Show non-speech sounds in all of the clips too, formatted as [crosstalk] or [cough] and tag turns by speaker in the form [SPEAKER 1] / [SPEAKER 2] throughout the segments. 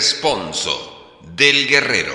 [SPEAKER 1] Responso del guerrero.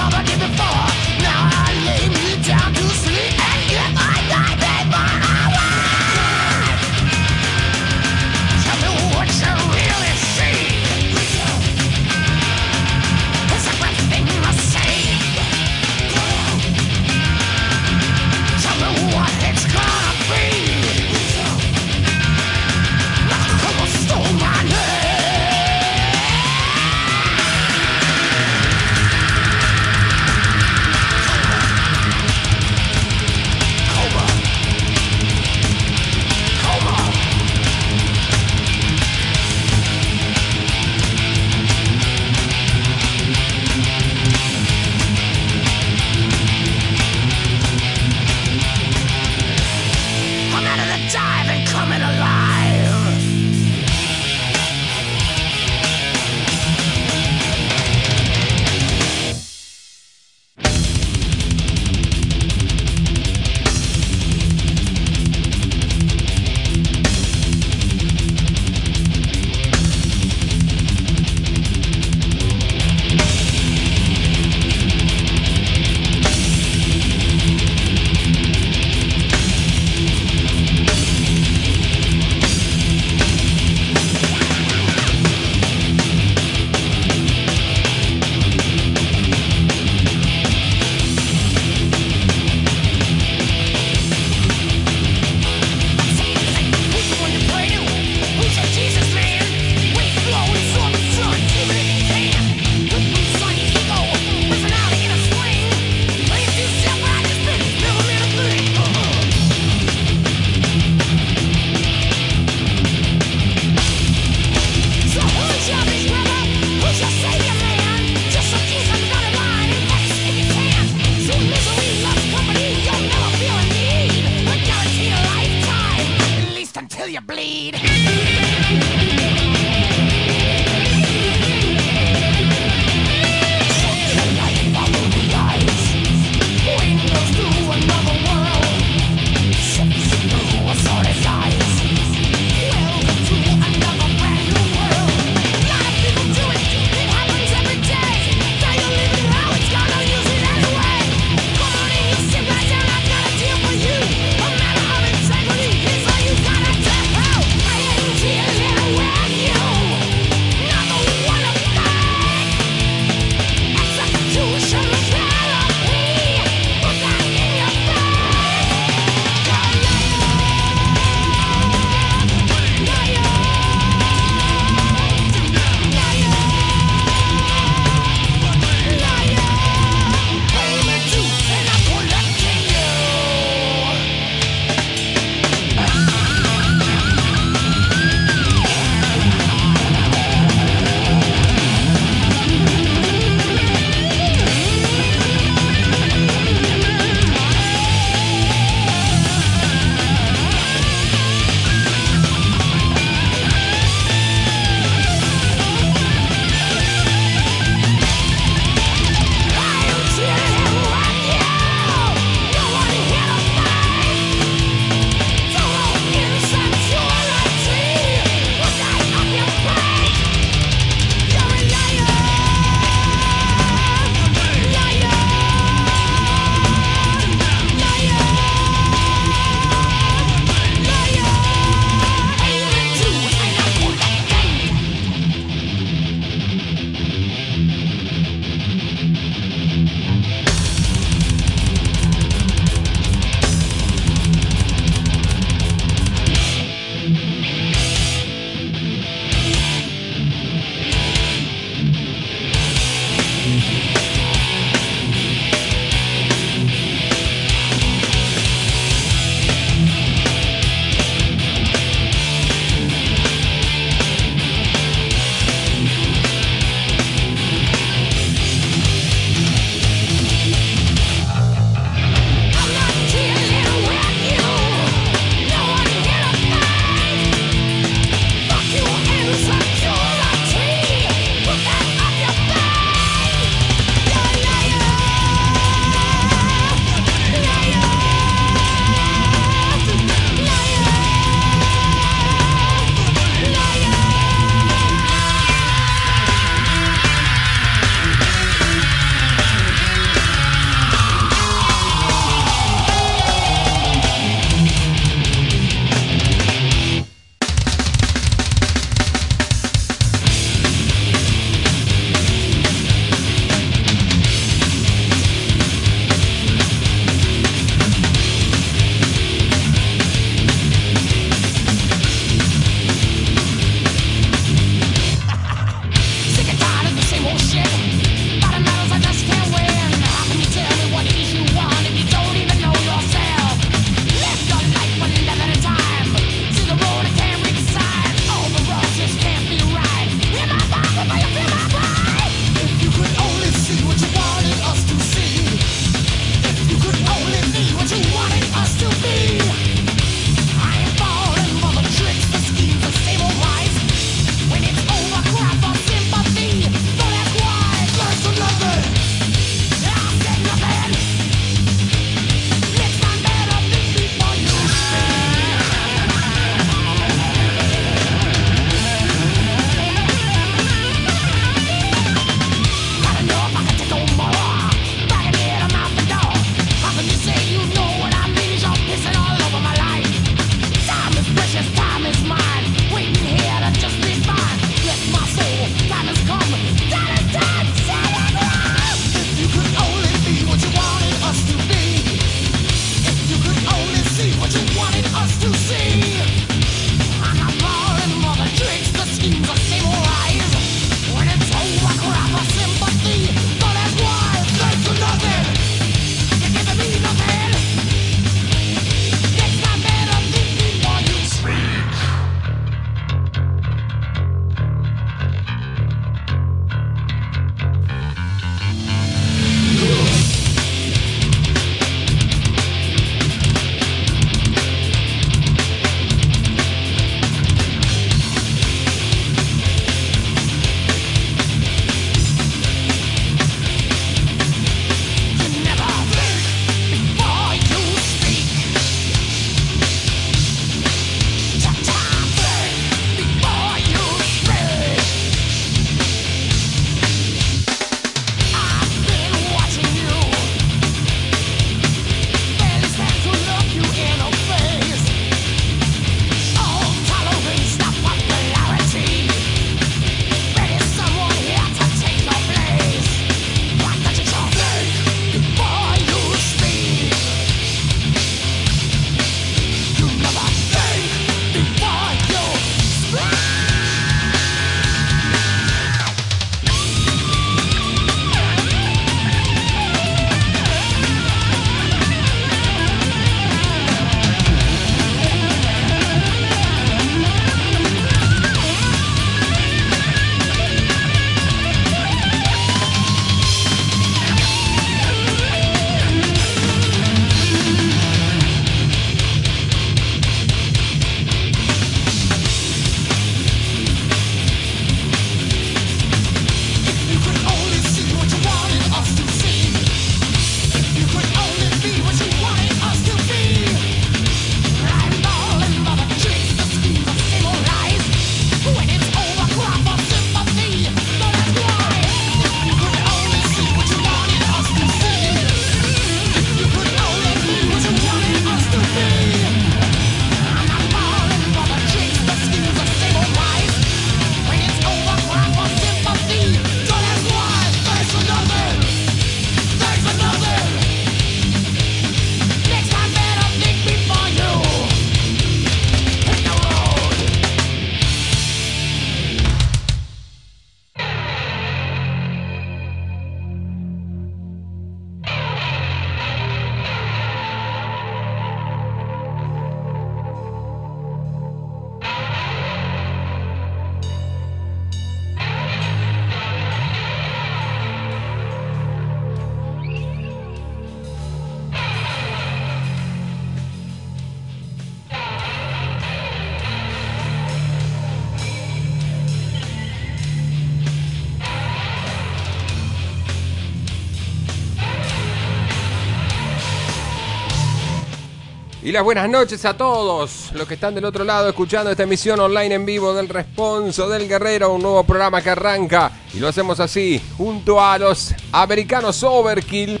[SPEAKER 1] Buenas noches a todos los que están del otro lado escuchando esta emisión online en vivo del Responso del Guerrero, un nuevo programa que arranca y lo hacemos así, junto a los americanos Overkill.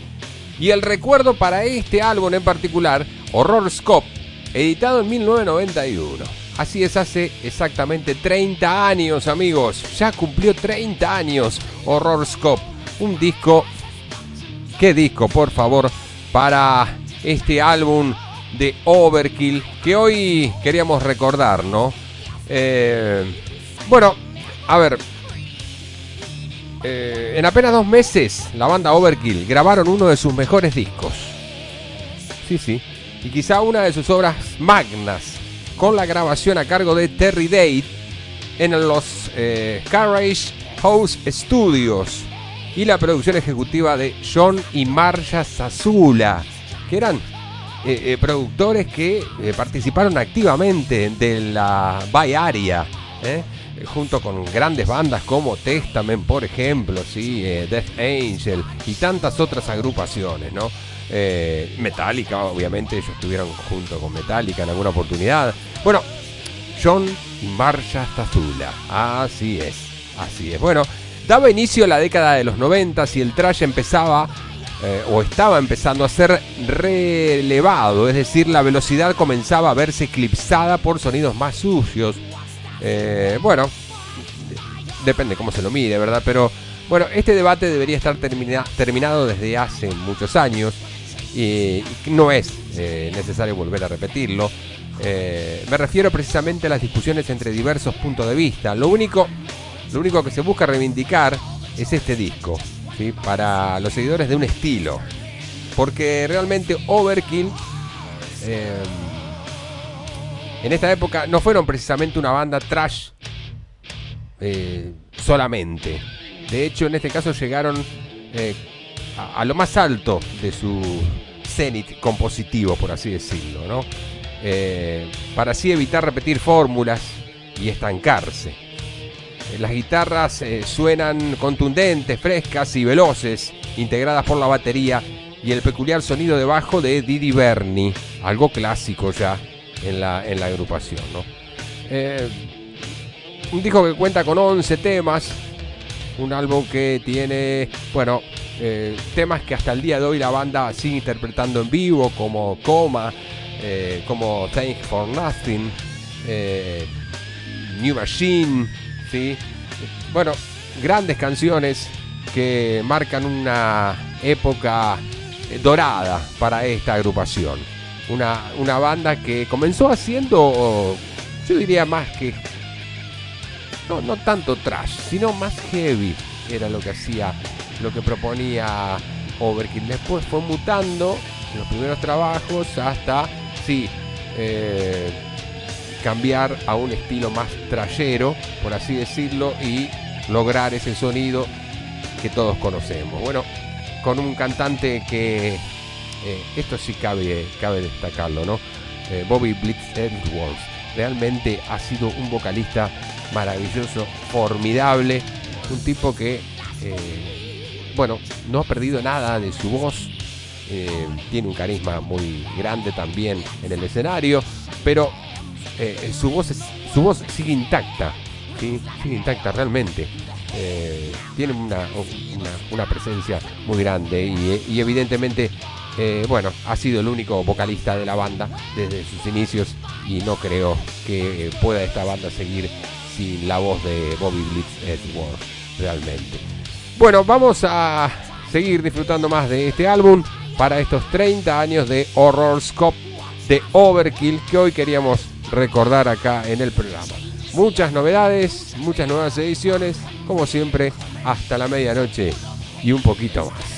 [SPEAKER 1] Y el recuerdo para este álbum en particular, Horror Scope, editado en 1991. Así es, hace exactamente 30 años, amigos. Ya cumplió 30 años Horror Scope. Un disco. ¿Qué disco, por favor? Para este álbum de Overkill que hoy queríamos recordar, ¿no? Eh, bueno, a ver. Eh, en apenas dos meses, la banda Overkill grabaron uno de sus mejores discos. Sí, sí. Y quizá una de sus obras magnas, con la grabación a cargo de Terry Date en los eh, Carriage House Studios y la producción ejecutiva de John y Marcia Sazula, que eran eh, eh, productores que eh, participaron activamente de la Bay Area, junto con grandes bandas como Testament, por ejemplo, ¿sí? Death Angel y tantas otras agrupaciones, ¿no? Metallica, obviamente, ellos estuvieron junto con Metallica en alguna oportunidad. Bueno, John y Marcia Stazula, así es, así es. Bueno, daba inicio a la década de los 90 y el trash empezaba eh, o estaba empezando a ser relevado, es decir, la velocidad comenzaba a verse eclipsada por sonidos más sucios. Eh, bueno, depende cómo se lo mire, ¿verdad? Pero bueno, este debate debería estar terminado desde hace muchos años y no es eh, necesario volver a repetirlo. me refiero precisamente a las discusiones entre diversos puntos de vista. Lo único, lo único que se busca reivindicar es este disco para los seguidores de un estilo. Porque realmente Overkill eh, en esta época no fueron precisamente una banda trash eh, solamente. De hecho, en este caso llegaron eh, a, lo más alto de su cenit compositivo, por así decirlo, ¿no? para así evitar repetir fórmulas y estancarse. Eh, las guitarras eh, suenan contundentes, frescas y veloces, integradas por la batería y el peculiar sonido de bajo de Didi Berni, algo clásico ya en la, en la agrupación. Eh, un disco que cuenta con 11 temas, un álbum que tiene, bueno, temas que hasta el día de hoy la banda sigue interpretando en vivo, como Coma, como Thanks for Nothing, New Machine. Bueno, grandes canciones que marcan una época dorada para esta agrupación. Una, una banda que comenzó haciendo, yo diría más que, no, no tanto trash, sino más heavy era lo que hacía, lo que proponía Overkill. Después fue mutando los primeros trabajos hasta, sí, eh, cambiar a un estilo más trayero, por así decirlo, y lograr ese sonido que todos conocemos. Bueno, con un cantante que eh, esto sí cabe, cabe destacarlo, ¿no? Eh, Bobby Blitz Edwards. Realmente ha sido un vocalista maravilloso, formidable, un tipo que, eh, bueno, no ha perdido nada de su voz, tiene un carisma muy grande también en el escenario, pero eh, su, voz su voz sigue intacta, sigue intacta realmente. Eh, tiene una, una, presencia muy grande y, evidentemente, eh, bueno, ha sido el único vocalista de la banda desde sus inicios y no creo que pueda esta banda seguir sin la voz de Bobby Blitz Edwards, realmente. Bueno, vamos a seguir disfrutando más de este álbum para estos 30 años de Horror Scope de Overkill que hoy queríamos recordar acá en el programa. Muchas novedades, muchas nuevas ediciones, como siempre, hasta la medianoche y un poquito más.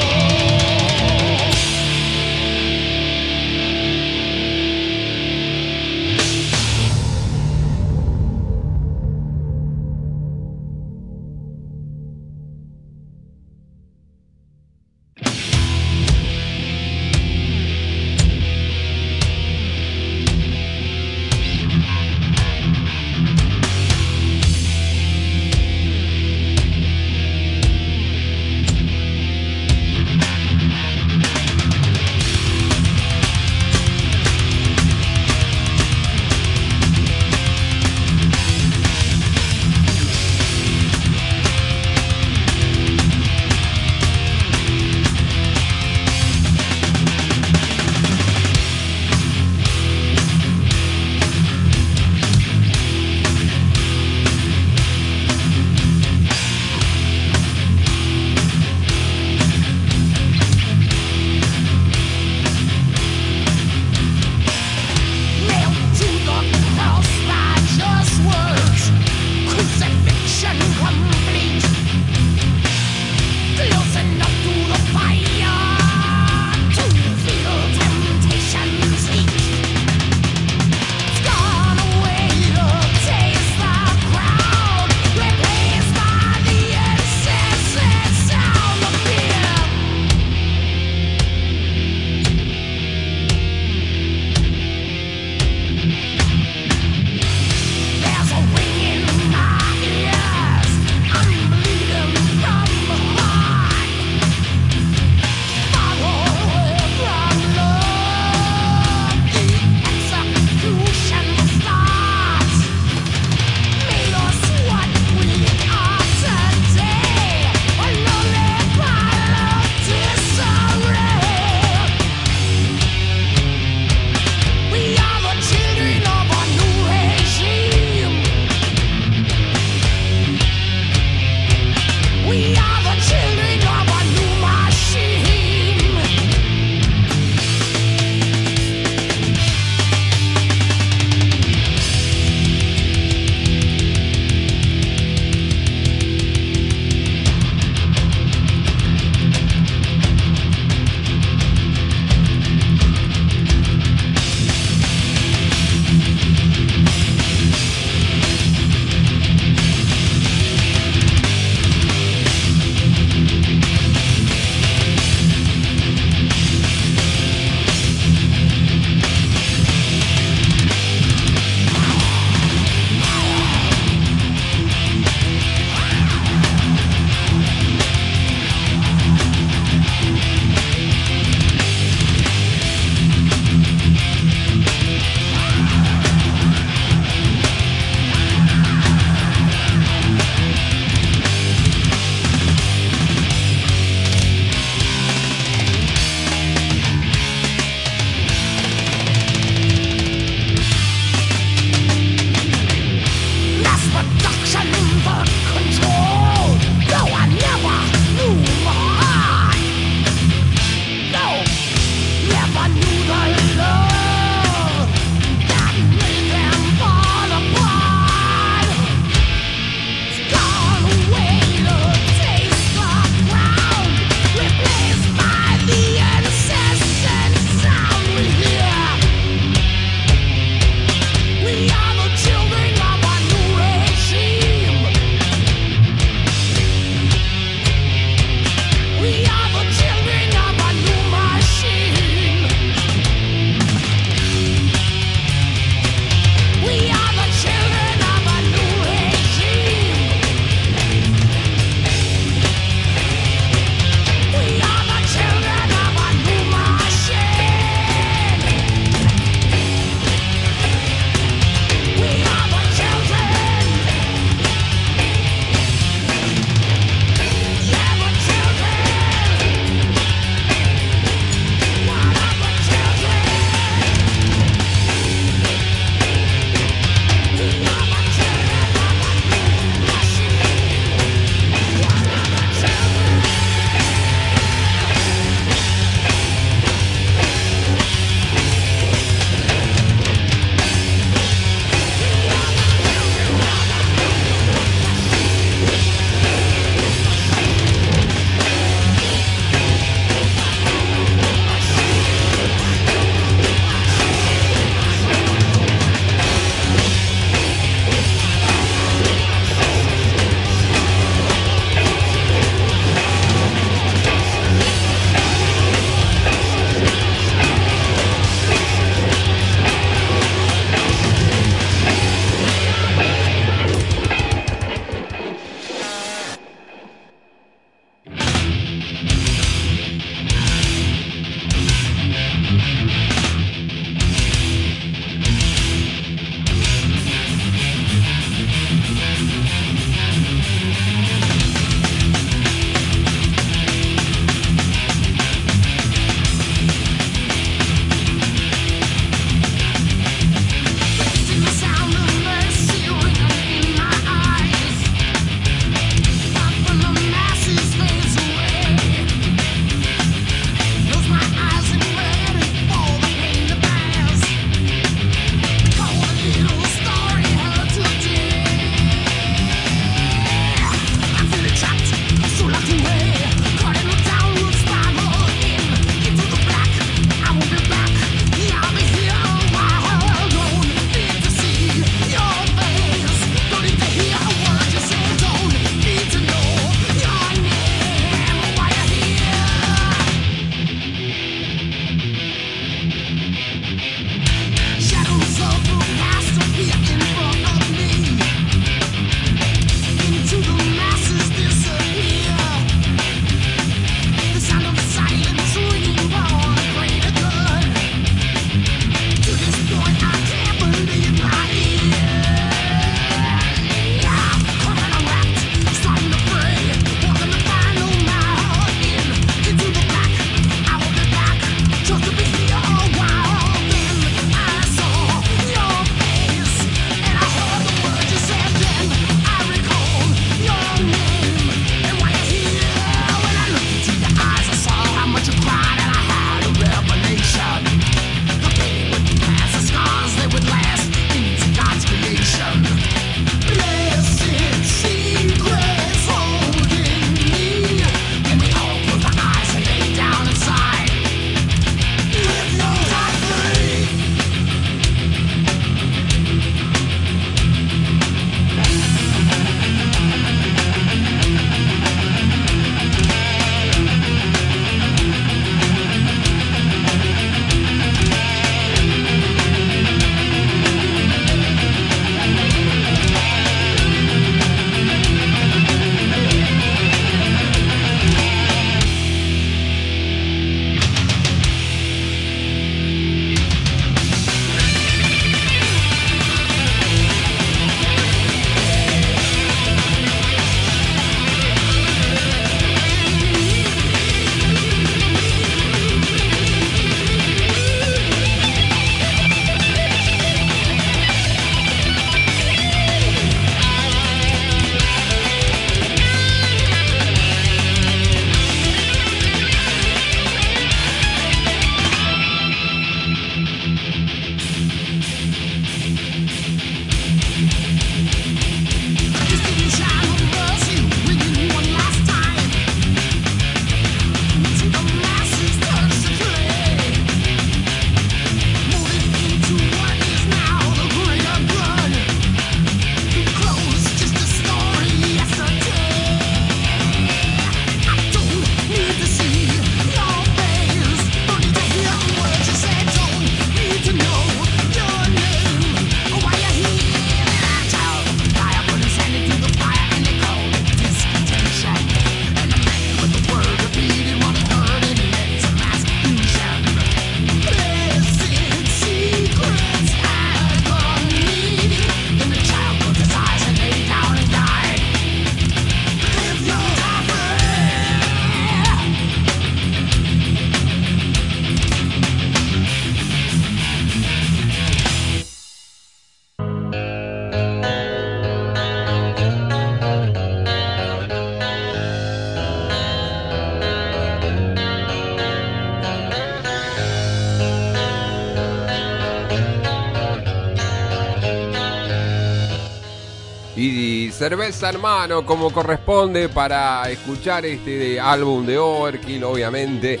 [SPEAKER 1] Cerveza en mano como corresponde para escuchar este álbum de Overkill, obviamente.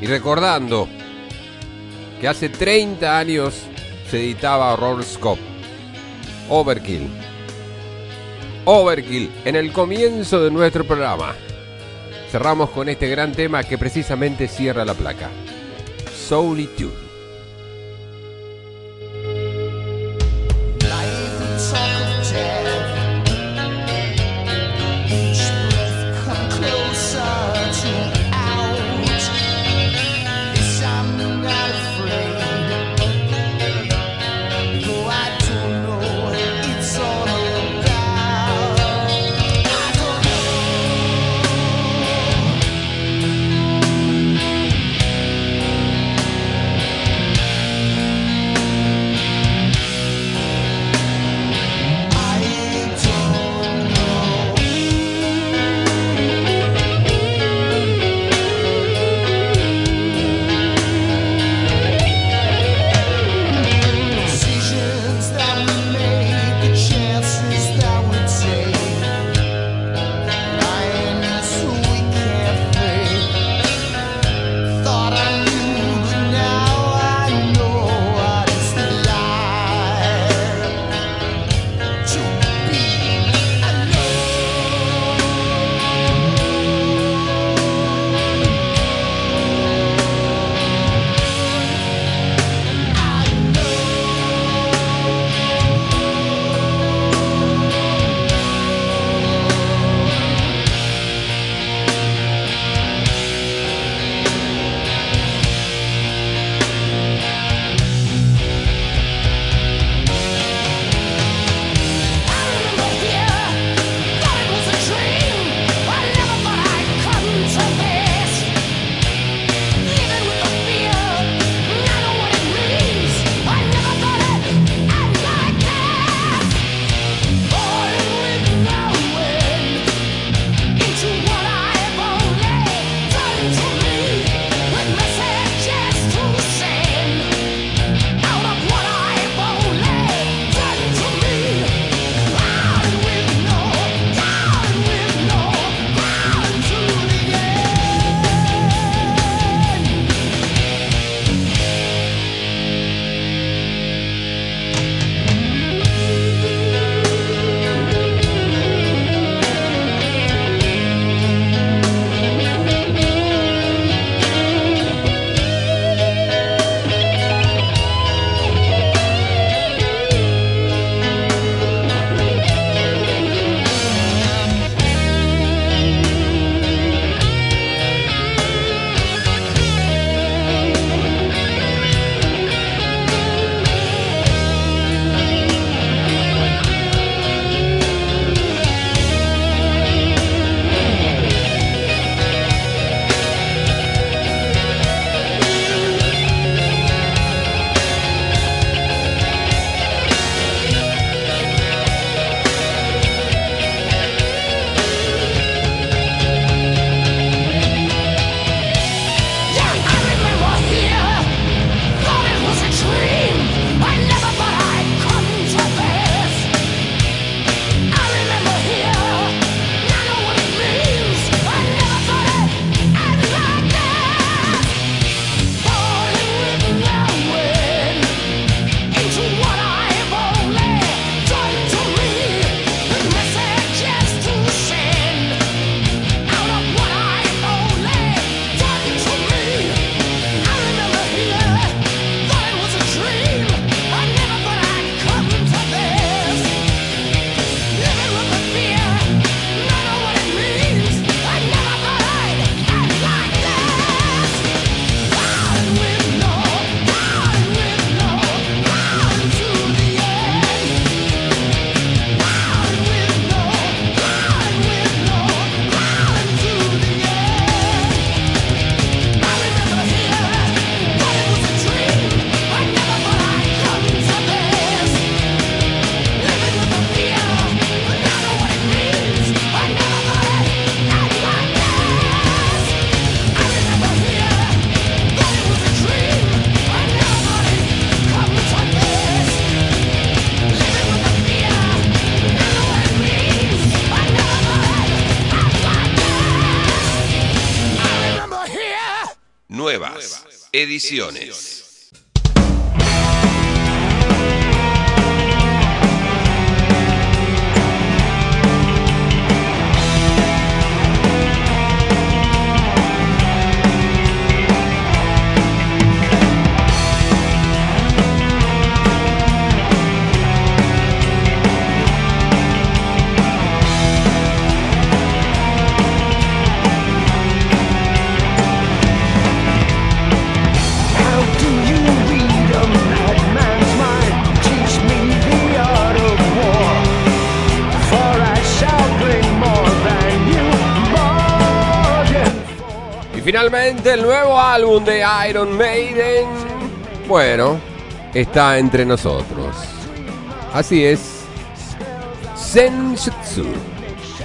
[SPEAKER 1] Y recordando que hace 30 años se editaba Horror Scope. Overkill. Overkill en el comienzo de nuestro programa. Cerramos con este gran tema que precisamente cierra la placa. Solitude.
[SPEAKER 2] Ediciones.
[SPEAKER 1] El nuevo álbum de Iron Maiden. Bueno, está entre nosotros. Así es. Senjutsu.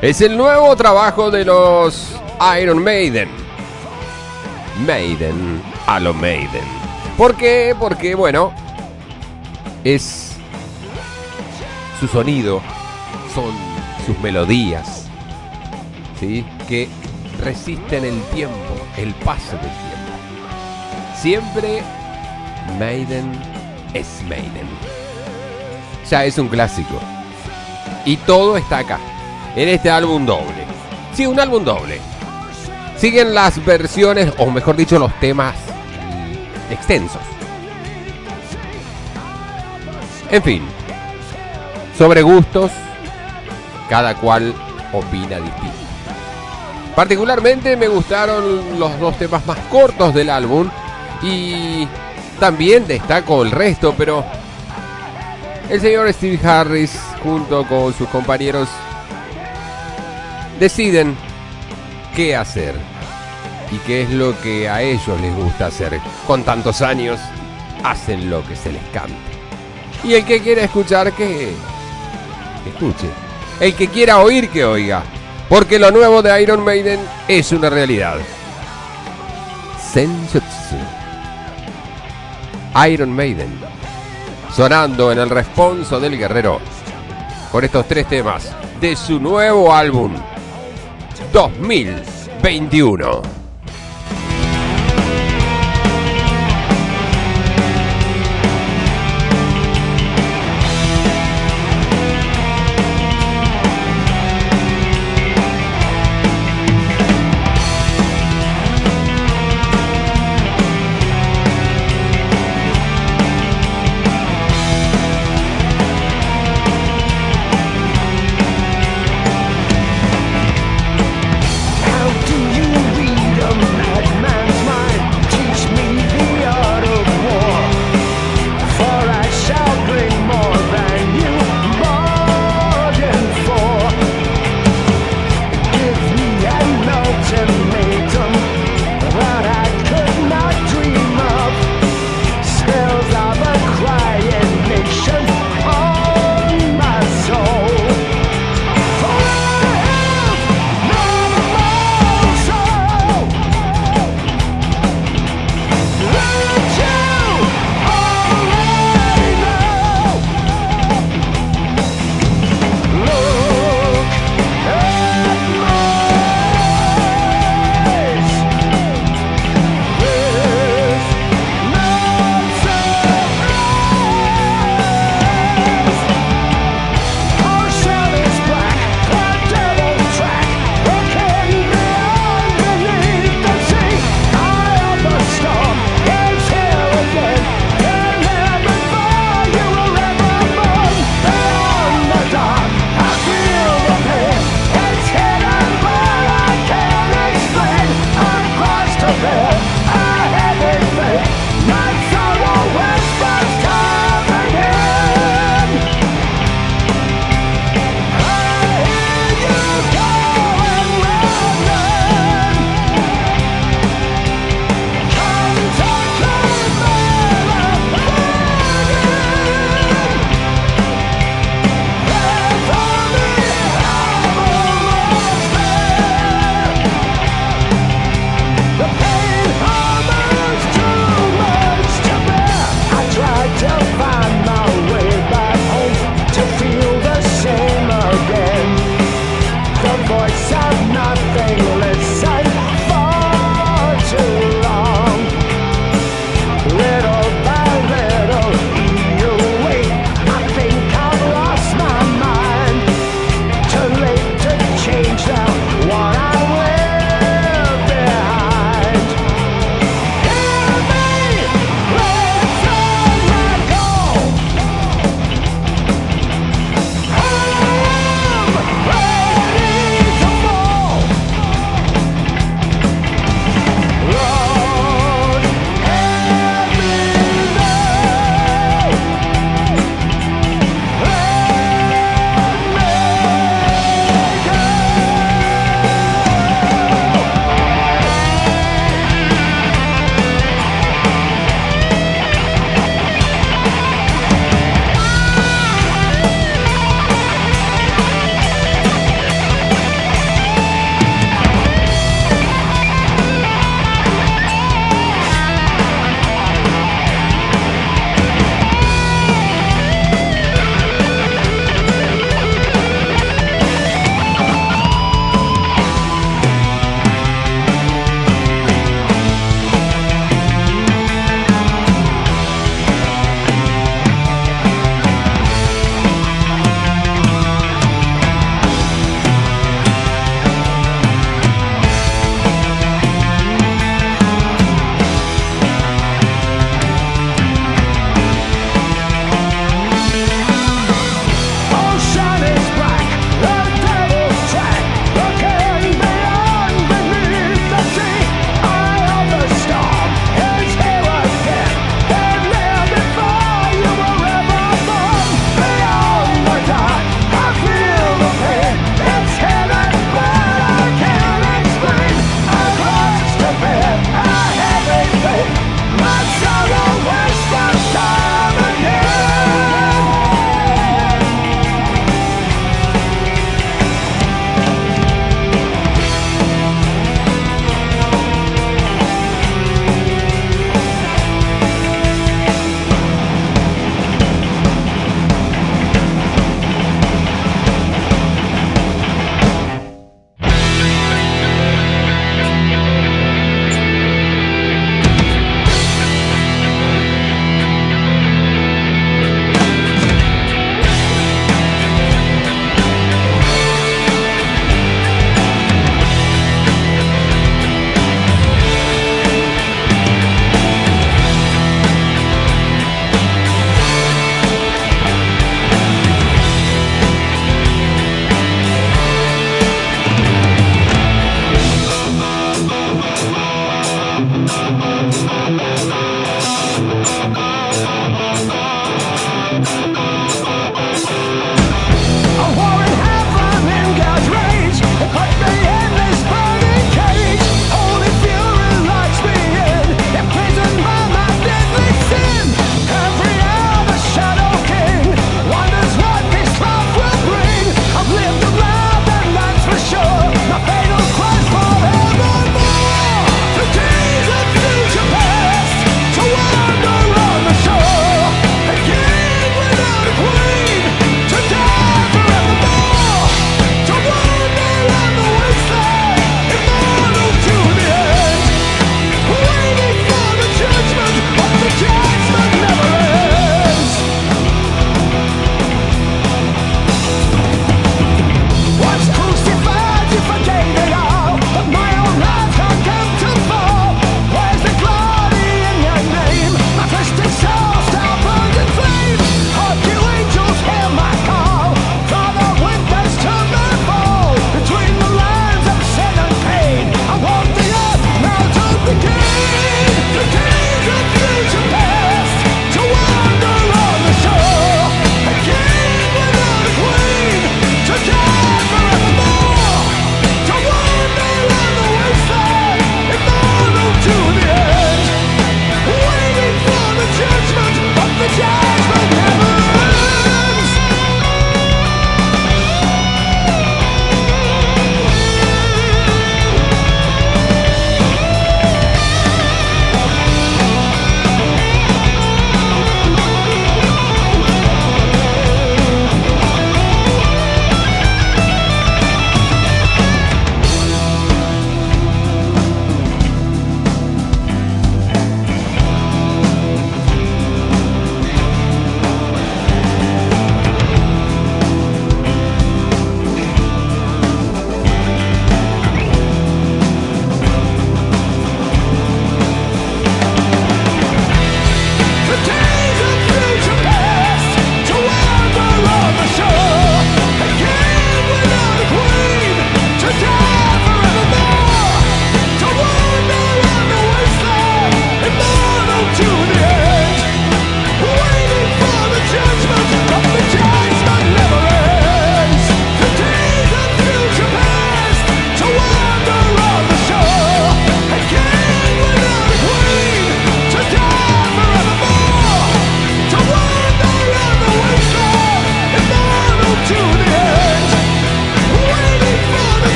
[SPEAKER 1] Es el nuevo trabajo de los Iron Maiden. Maiden a lo Maiden. ¿Por qué? Porque, bueno, es su sonido, son sus melodías, ¿sí? Que resisten el tiempo, el paso del tiempo. Siempre Maiden es Maiden. Ya es un clásico. Y todo está acá, en este álbum doble. Sí, un álbum doble. Siguen las versiones, o mejor dicho, los temas extensos. En fin, sobre gustos, cada cual opina distinto. Particularmente me gustaron los dos temas más cortos del álbum y también destaco el resto, pero el señor Steve Harris junto con sus compañeros deciden qué hacer y qué es lo que a ellos les gusta hacer. Con tantos años hacen lo que se les cante. Y el que quiera escuchar que escuche. El que quiera oír que oiga. Porque lo nuevo de Iron Maiden es una realidad. Senjutsu. Iron Maiden. Sonando en el responso del guerrero. Con estos tres temas de su nuevo álbum 2021.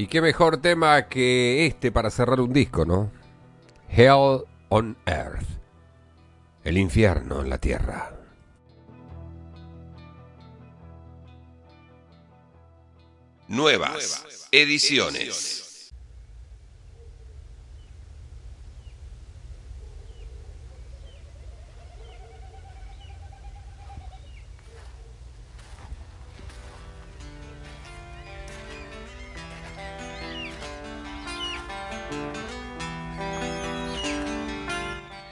[SPEAKER 1] Y qué mejor tema que este para cerrar un disco, ¿no? Hell on Earth. El infierno en la tierra.
[SPEAKER 2] Nuevas ediciones.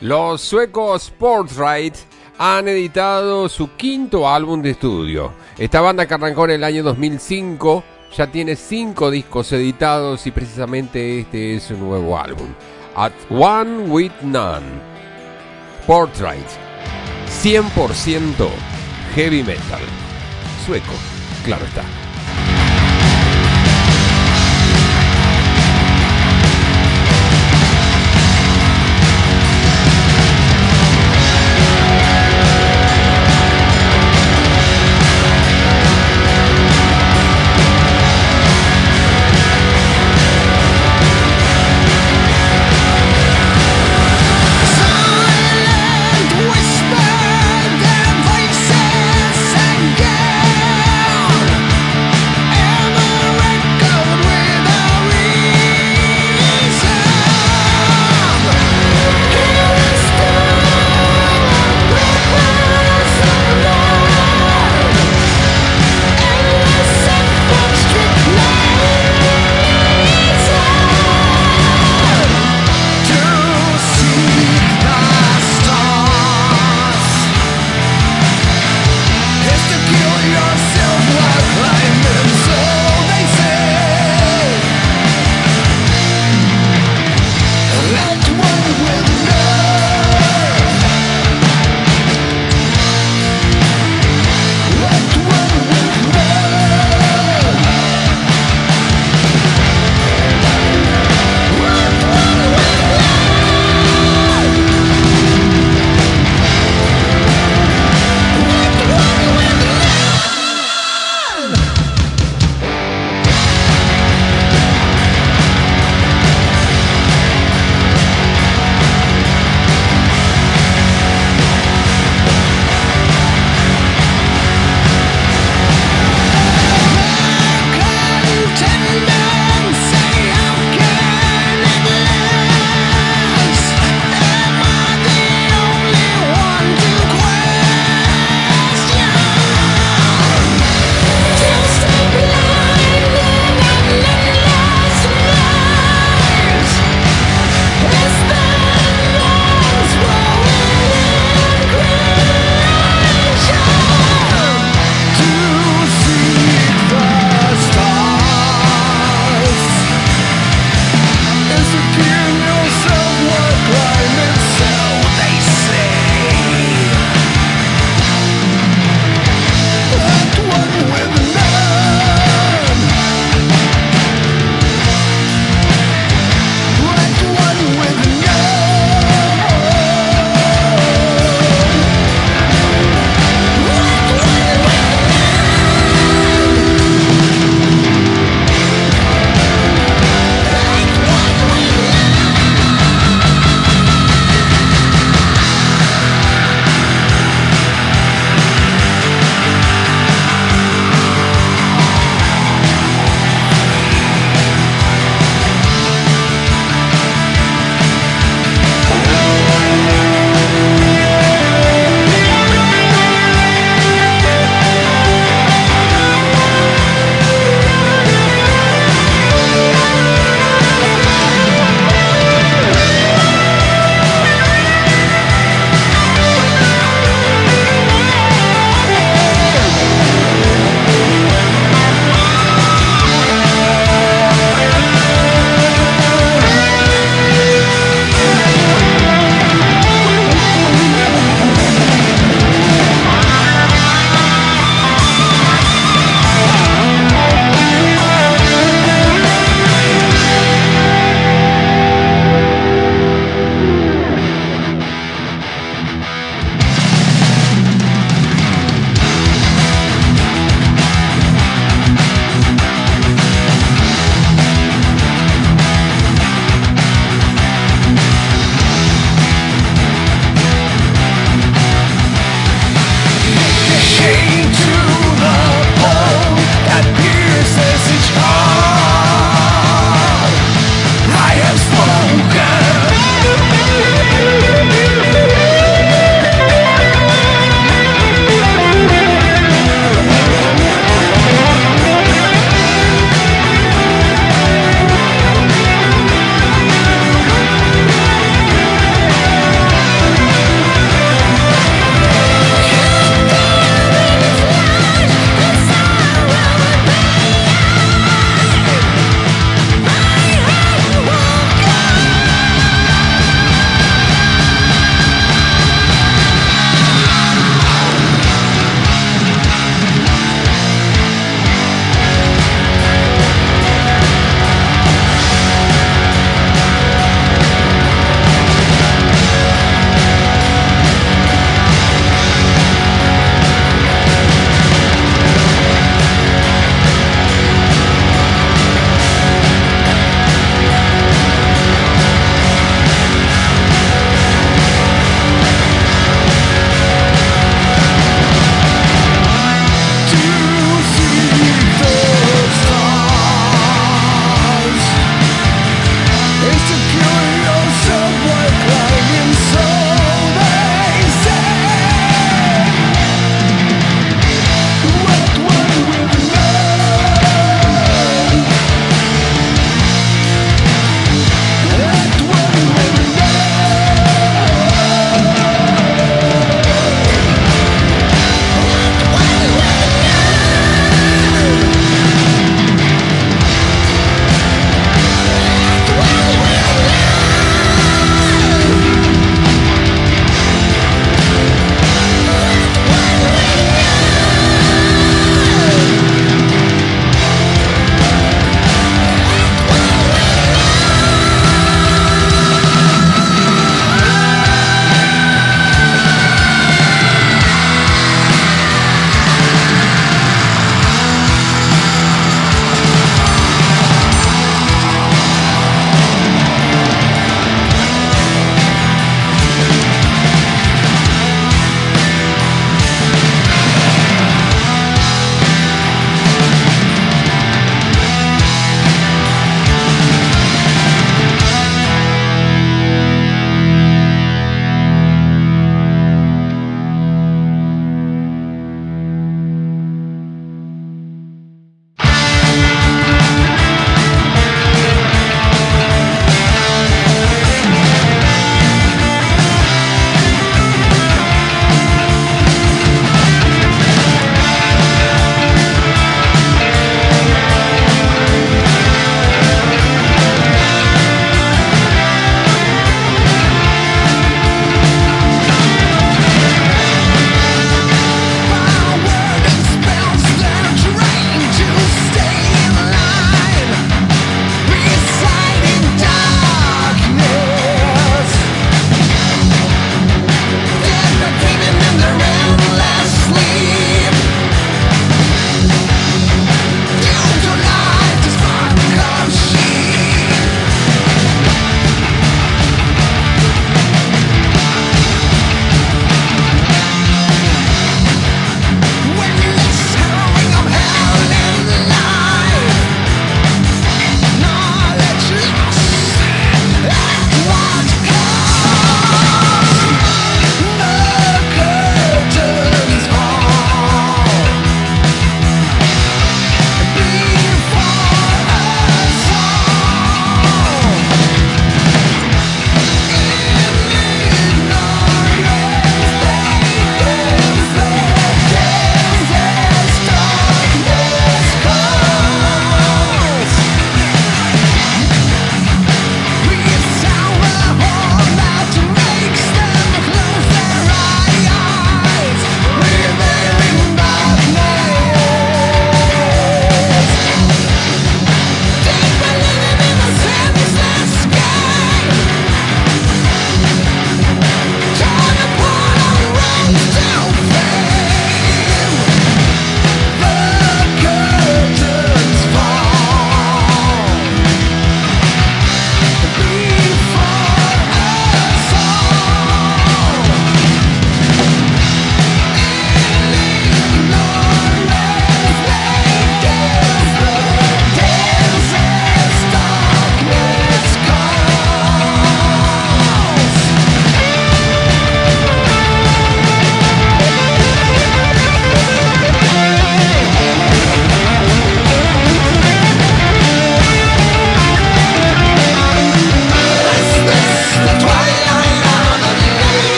[SPEAKER 1] Los suecos Sportsrite han editado su quinto álbum de estudio. Esta banda que arrancó en el año 2005 ya tiene cinco discos editados y precisamente este es su nuevo álbum. At One With None. Portrait. 100% heavy metal. Sueco, claro está.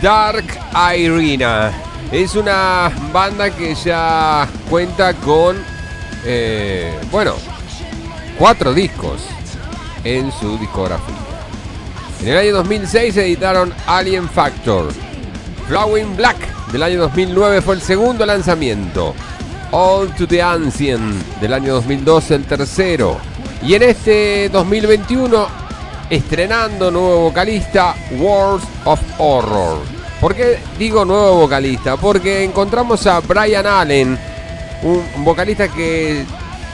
[SPEAKER 1] Dark Irina es una banda que ya cuenta con, eh, bueno, cuatro discos en su discografía. En el año 2006 editaron Alien Factor. Flowing Black del año 2009 fue el segundo lanzamiento. All to the Ancient del año 2012 el tercero. Y en este 2021 estrenando nuevo vocalista World of Horror. ¿Por qué digo nuevo vocalista? Porque encontramos a Brian Allen, un vocalista que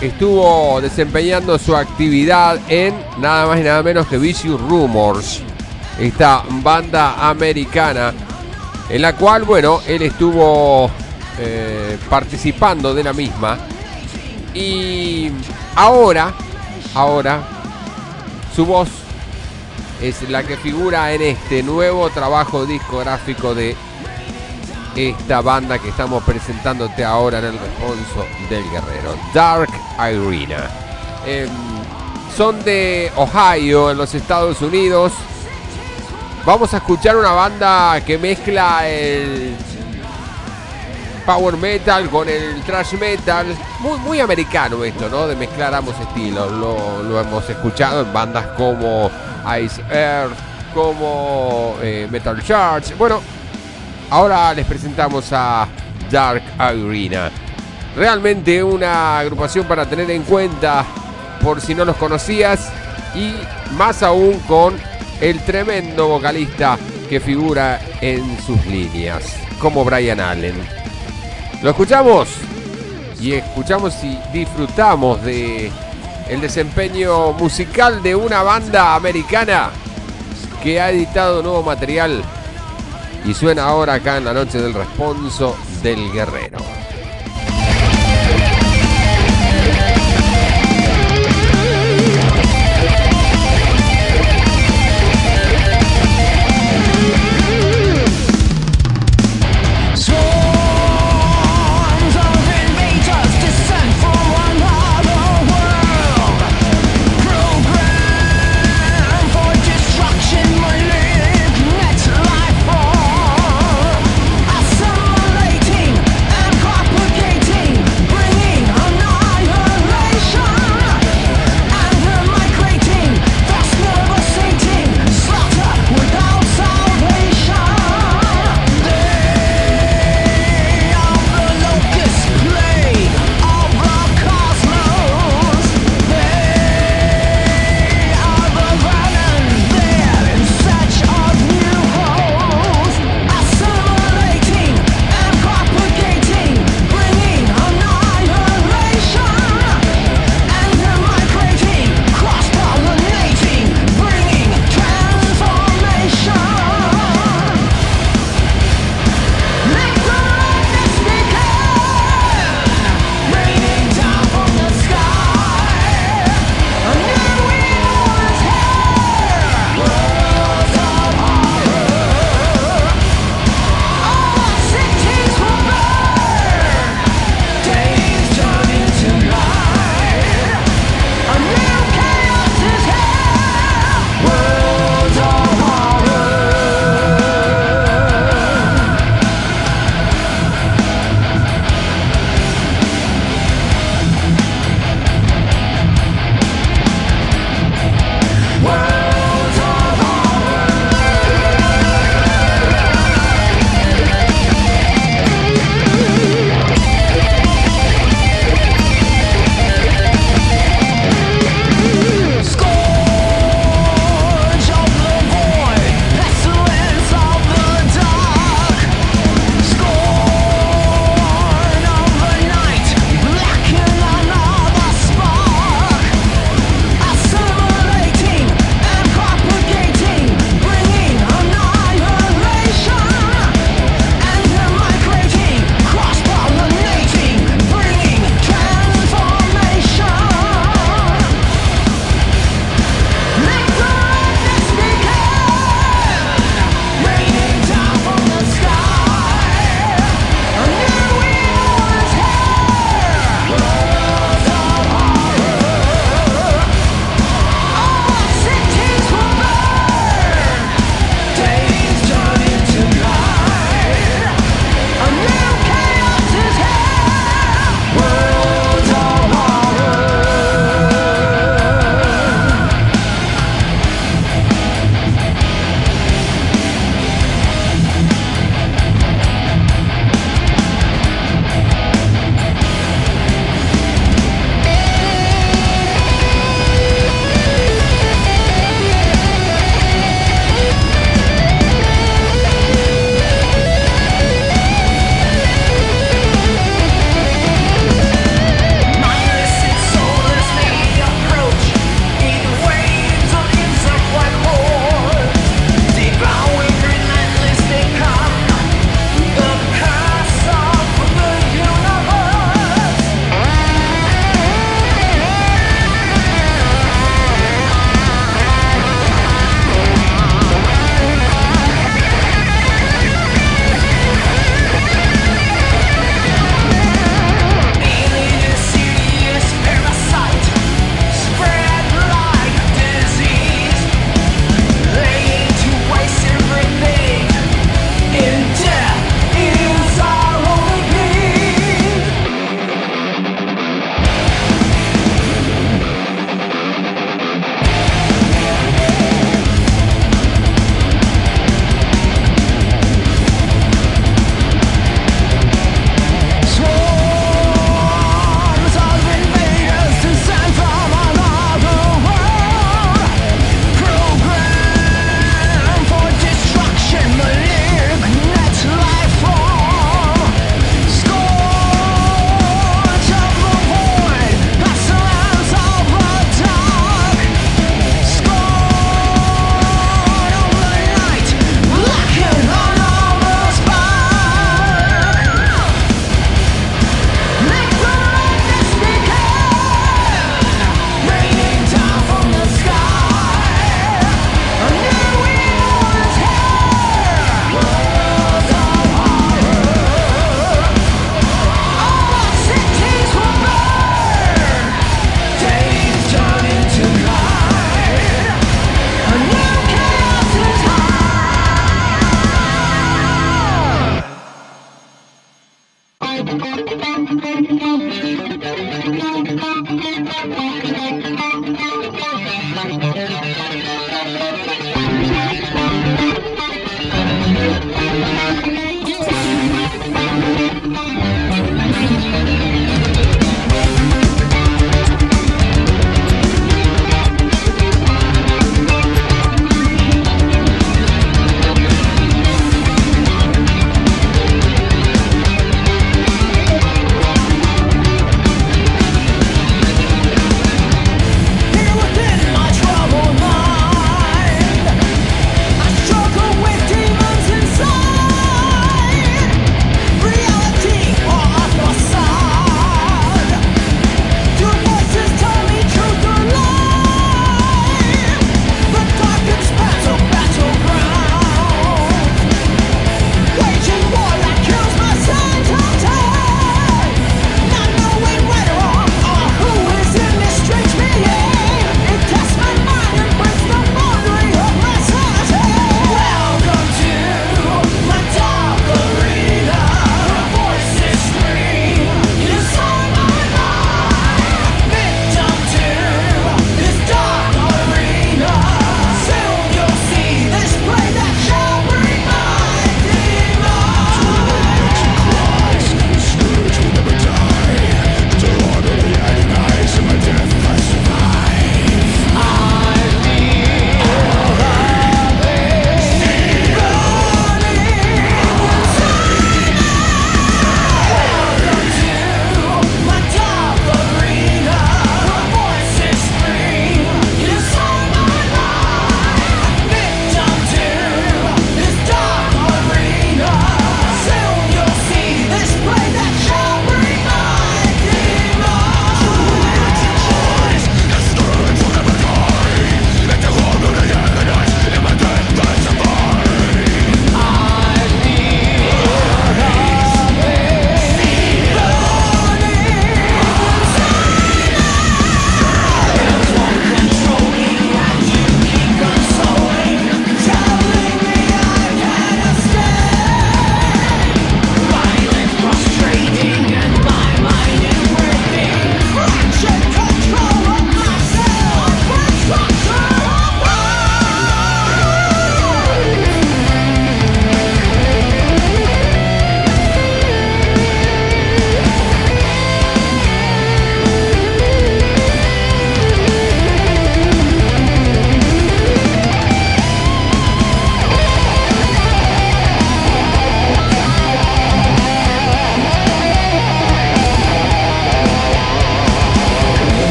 [SPEAKER 1] estuvo desempeñando su actividad en nada más y nada menos que Vicious Rumors, esta banda americana, en la cual, bueno, él estuvo eh, participando de la misma. Y ahora, ahora, su voz es la que figura en este nuevo trabajo discográfico de esta banda que estamos presentándote ahora en el responso del guerrero, Dark Irina. Eh, son de Ohio, en los Estados Unidos. Vamos a escuchar una banda que mezcla el power metal con el thrash metal. Muy, muy americano esto, ¿no? De mezclar ambos estilos. Lo, lo hemos escuchado en bandas como Ice Earth, como eh, Metal Charge. Bueno, ahora les presentamos a Dark Irina. Realmente una agrupación para tener en cuenta por si no los conocías y más aún con el tremendo vocalista que figura en sus líneas, como Brian Allen. Lo escuchamos y escuchamos y disfrutamos de el desempeño musical de una banda americana que ha editado nuevo material y suena ahora acá en la noche del responso del guerrero.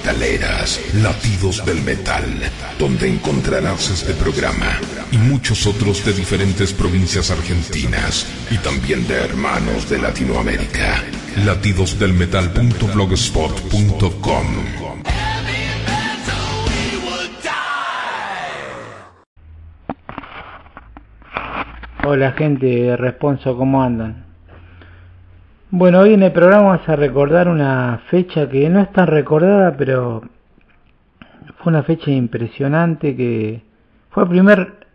[SPEAKER 3] Metaleras, Latidos del Metal, donde encontrarás este programa y muchos otros de diferentes provincias argentinas y también de hermanos de Latinoamérica. Latidosdelmetal.blogspot.com
[SPEAKER 4] Hola gente Responso, ¿cómo andan? Bueno, hoy en el programa vamos a recordar una fecha que no es tan recordada, pero fue una fecha impresionante que fue primer,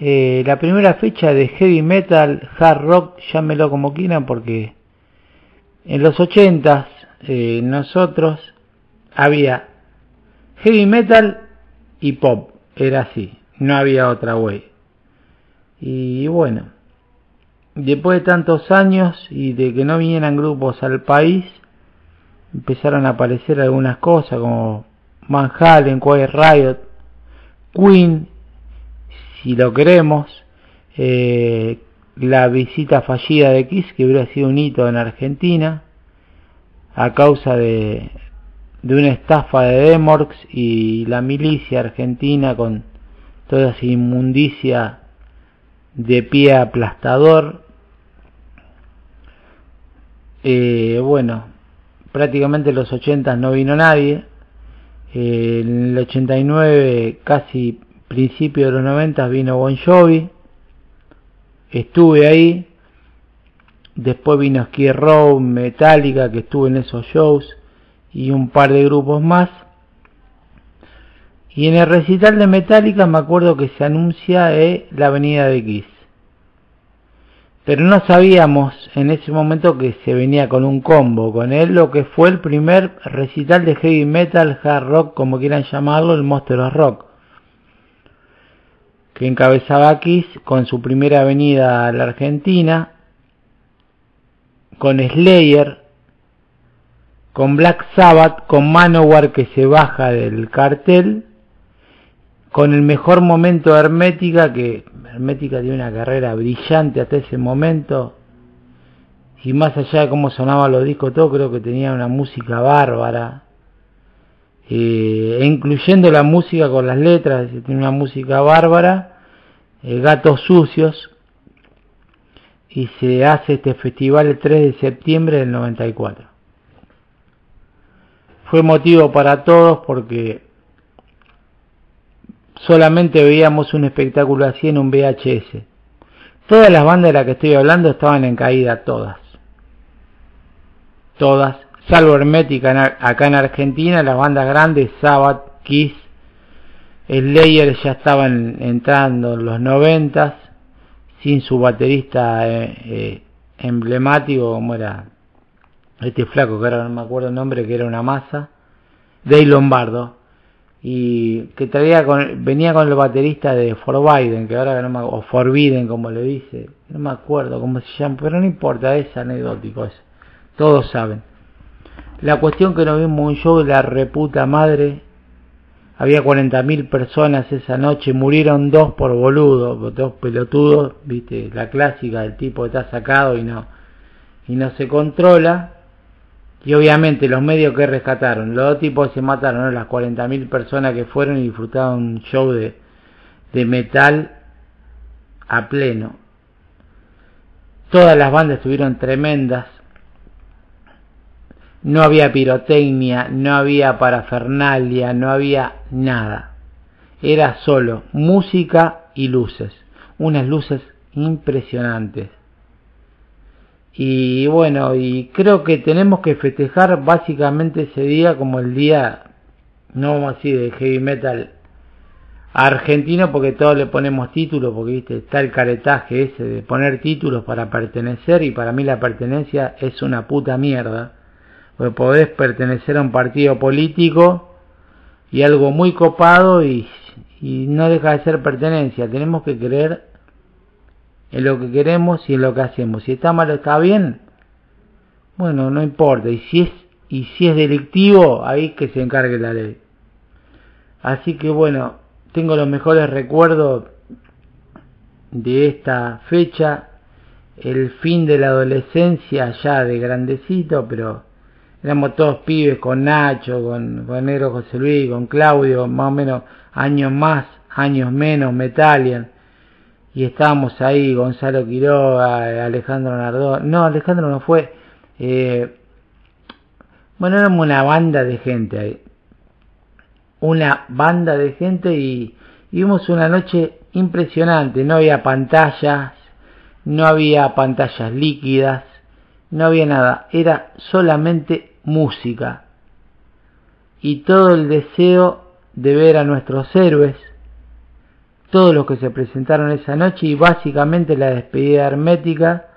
[SPEAKER 4] eh, la primera fecha de heavy metal, hard rock, llámelo como quieran, porque en los ochentas eh, nosotros había heavy metal y pop, era así, no había otra way. Y bueno, después de tantos años y de que no vinieran grupos al país, empezaron a aparecer algunas cosas como Van Halen, Quiet Riot, Queen, si lo queremos, eh, la visita fallida de Kiss, que hubiera sido un hito en Argentina, a causa de, de una estafa de Demorx y la milicia argentina con toda esa inmundicia de pie aplastador. Eh, bueno, prácticamente en los 80 no vino nadie. Eh, en el 89, casi principio de los 90, vino Bon Jovi. Estuve ahí. Después vino Skid Row, Metallica, que estuve en esos shows. Y un par de grupos más. Y en el recital de Metallica me acuerdo que se anuncia eh, la venida de Kiss. Pero no sabíamos en ese momento que se venía con un combo con él, lo que fue el primer recital de heavy metal, hard rock, como quieran llamarlo, el Monster of Rock. Que encabezaba Kiss con su primera venida a la Argentina, con Slayer, con Black Sabbath, con Manowar que se baja del cartel con el mejor momento de Hermética, que Hermética tiene una carrera brillante hasta ese momento, y más allá de cómo sonaban los discos, todo creo que tenía una música bárbara, eh, e incluyendo la música con las letras, tiene una música bárbara, eh, Gatos Sucios, y se hace este festival el 3 de septiembre del 94. Fue motivo para todos porque solamente veíamos un espectáculo así en un VHS. Todas las bandas de las que estoy hablando estaban en caída, todas. Todas, salvo Hermética acá en Argentina, las bandas grandes, Sabbath, Kiss, Slayer ya estaban entrando en los noventas, sin su baterista eh, eh, emblemático como era este flaco que ahora no me acuerdo el nombre, que era una masa, Dave Lombardo y que traía con, venía con el baterista de Forbidden, que ahora no me, o Forbidden como le dice, no me acuerdo cómo se llama, pero no importa, es anecdótico eso, todos saben. La cuestión que nos vimos un show de la reputa madre, había 40.000 personas esa noche, murieron dos por boludo, dos pelotudos, viste, la clásica del tipo está sacado y no, y no se controla, y obviamente los medios que rescataron, los dos tipos se mataron, ¿no? las 40.000 personas que fueron y disfrutaron un show de, de metal a pleno. Todas las bandas estuvieron tremendas. No había pirotecnia, no había parafernalia, no había nada. Era solo música y luces. Unas luces impresionantes. Y bueno, y creo que tenemos que festejar básicamente ese día como el día, no así de heavy metal argentino, porque todos le ponemos títulos, porque viste, está el caretaje ese de poner títulos para pertenecer, y para mí la pertenencia es una puta mierda. Porque podés pertenecer a un partido político y algo muy copado y, y no deja de ser pertenencia. Tenemos que creer en lo que queremos y en lo que hacemos. Si está mal o está bien, bueno, no importa. Y si es, y si es delictivo, ahí que se encargue la ley. Así que bueno, tengo los mejores recuerdos de esta fecha el fin de la adolescencia ya de grandecito, pero éramos todos pibes con Nacho, con, con Negro José Luis, con Claudio, más o menos años más, años menos, Metalian. Y estábamos ahí, Gonzalo Quiroga, Alejandro Nardón. No, Alejandro no fue. Eh, bueno, éramos una banda de gente ahí. Una banda de gente y, y vimos una noche impresionante. No había pantallas, no había pantallas líquidas, no había nada. Era solamente música. Y todo el deseo de ver a nuestros héroes, todos los que se presentaron esa noche y básicamente la despedida hermética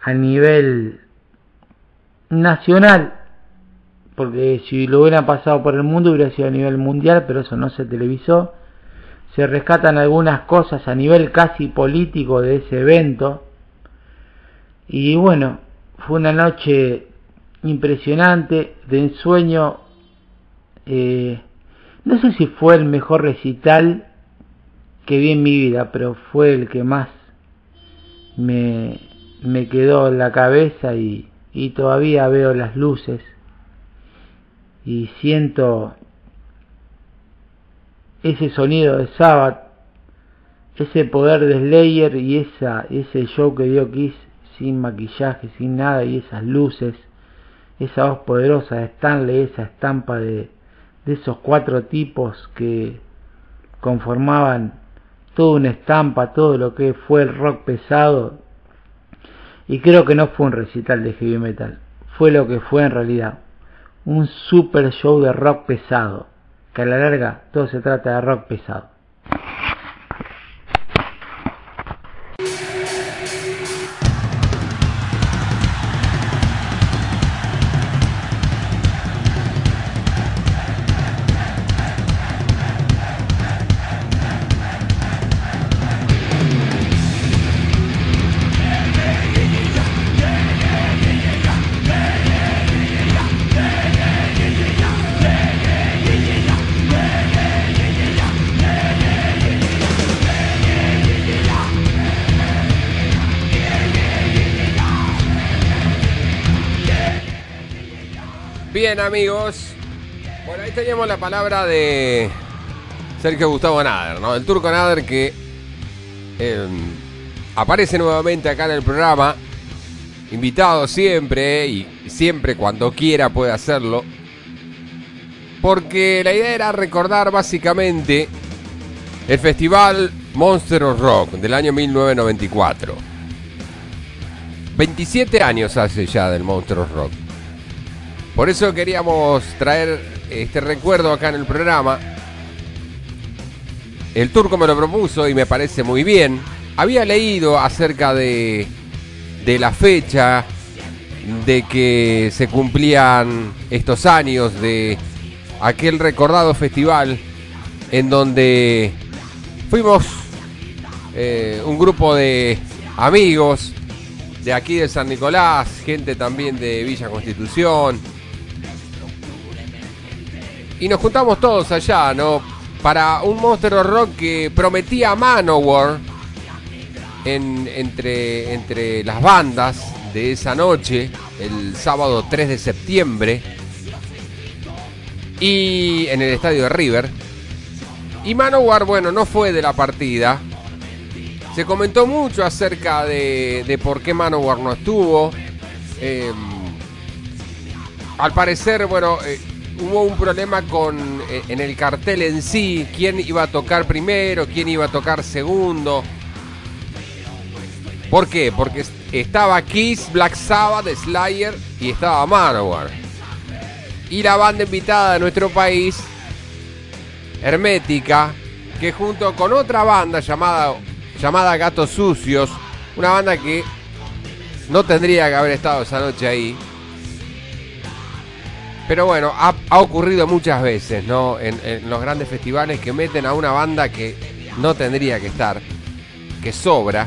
[SPEAKER 4] a nivel nacional, porque si lo hubieran pasado por el mundo hubiera sido a nivel mundial, pero eso no se televisó. Se rescatan algunas cosas a nivel casi político de ese evento. Y bueno, fue una noche impresionante, de ensueño. Eh, no sé si fue el mejor recital que vi en mi vida, pero fue el que más me, me quedó en la cabeza y, y todavía veo las luces y siento ese sonido de Sabbath, ese poder de Slayer y esa, ese show que dio Kiss sin maquillaje, sin nada y esas luces, esa voz poderosa de Stanley, esa estampa de, de esos cuatro tipos que conformaban toda una estampa, todo lo que fue el rock pesado. Y creo que no fue un recital de heavy metal, fue lo que fue en realidad, un super show de rock pesado, que a la larga todo se trata de rock pesado.
[SPEAKER 1] Amigos, bueno ahí teníamos la palabra de Sergio Gustavo Nader, ¿no? El turco Nader que eh, aparece nuevamente acá en el programa, invitado siempre y siempre cuando quiera puede hacerlo, porque la idea era recordar básicamente el festival Monster Rock del año 1994. 27 años hace ya del Monster Rock. Por eso queríamos traer este recuerdo acá en el programa. El turco me lo propuso y me parece muy bien. Había leído acerca de, de la fecha, de que se cumplían estos años de aquel recordado festival en donde fuimos eh, un grupo de amigos de aquí de San Nicolás, gente también de Villa Constitución, y nos juntamos todos allá, ¿no? Para un Monster of Rock que prometía Manowar en, entre, entre las bandas de esa noche, el sábado 3 de septiembre, y en el estadio de River. Y Manowar, bueno, no fue de la partida. Se comentó mucho acerca de, de por qué Manowar no estuvo. Eh, al parecer, bueno, eh, hubo un problema con eh, en el cartel en sí, quién iba a tocar primero, quién iba a tocar segundo. ¿Por qué? Porque estaba Kiss, Black Sabbath, Slayer y estaba Manowar. Y la banda invitada de nuestro país, Hermética, que junto con otra banda llamada, llamada Gatos Sucios, una banda que no tendría que haber estado esa noche ahí, pero bueno, ha, ocurrido muchas veces, ¿no? En, en, los grandes festivales que meten a una banda que no tendría que estar, que sobra.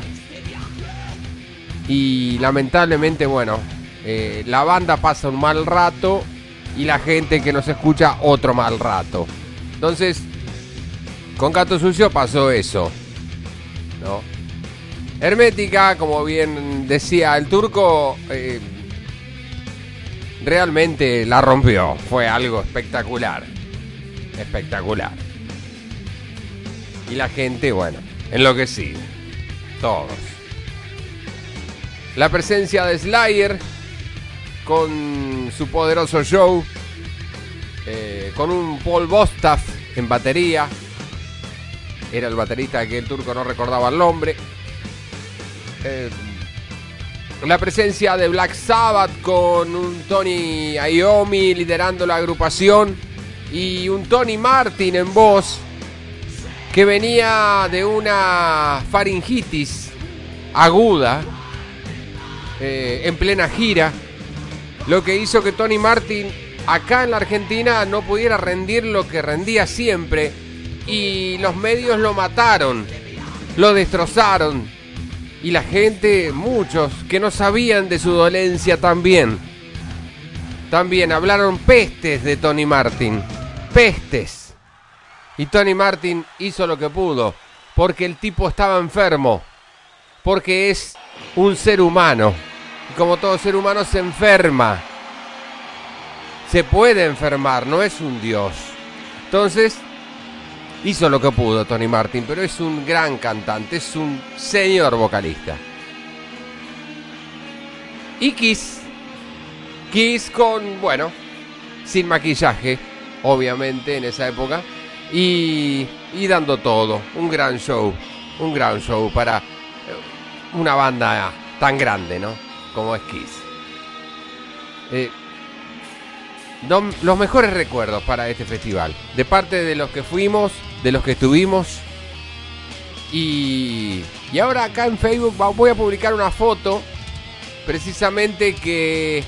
[SPEAKER 1] Y lamentablemente, bueno, eh, la banda pasa un mal rato y la gente que nos escucha otro mal rato. Entonces, con Gato Sucio pasó eso, ¿no? Hermética, como bien decía el turco, eh, realmente la rompió. Fue algo espectacular. Espectacular. Y la gente, bueno, enloquecida. Todos. La presencia de Slayer con su poderoso show. eh, con un Paul Bostaff en batería. Era el baterista que el turco no recordaba el nombre. Eh, la presencia de Black Sabbath con un Tony Iommi liderando la agrupación y un Tony Martin en voz que venía de una faringitis aguda eh, en plena gira, lo que hizo que Tony Martin acá en la Argentina no pudiera rendir lo que rendía siempre y los medios lo mataron, lo destrozaron y la gente, muchos que no sabían de su dolencia también, también hablaron pestes de Tony Martin, pestes. Y Tony Martin hizo lo que pudo, porque el tipo estaba enfermo, porque es un ser humano. Y como todo ser humano se enferma. Se puede enfermar, no es un dios. Entonces, hizo lo que pudo Tony Martin, pero es un gran cantante, es un señor vocalista. Y Kiss, Kiss con, bueno, sin maquillaje, obviamente en esa época, y, y dando todo, un gran show, un gran show para eh, una banda tan grande, ¿no? Como es Kiss. Eh, no- los mejores recuerdos para este festival. De parte de los que fuimos, de los que estuvimos. Y, y ahora acá en Facebook voy a publicar una foto. Precisamente que.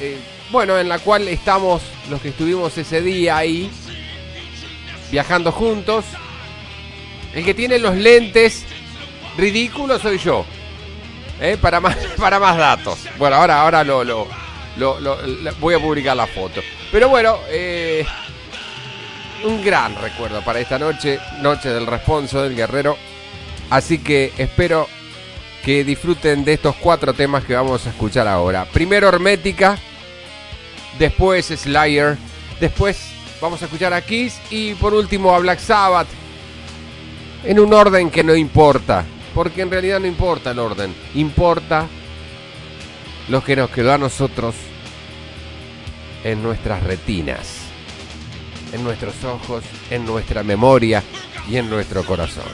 [SPEAKER 1] eh, bueno, en la cual estamos los que estuvimos ese día ahí. Viajando juntos. El que tiene los lentes ridículos soy yo. ¿eh? Para, más, [laughs] para más datos. Bueno, ahora, ahora lo, lo- voy a publicar la foto. Pero bueno, eh, un gran recuerdo para esta noche, noche del responso del guerrero. Así que espero que disfruten de estos cuatro temas que vamos a escuchar ahora. Primero Hermética, después Slayer, después vamos a escuchar a Kiss y por último a Black Sabbath. En un orden que no importa, porque en realidad no importa el orden, importa lo que nos quedó a nosotros en nuestras retinas, en nuestros ojos, en nuestra memoria y en nuestro corazón.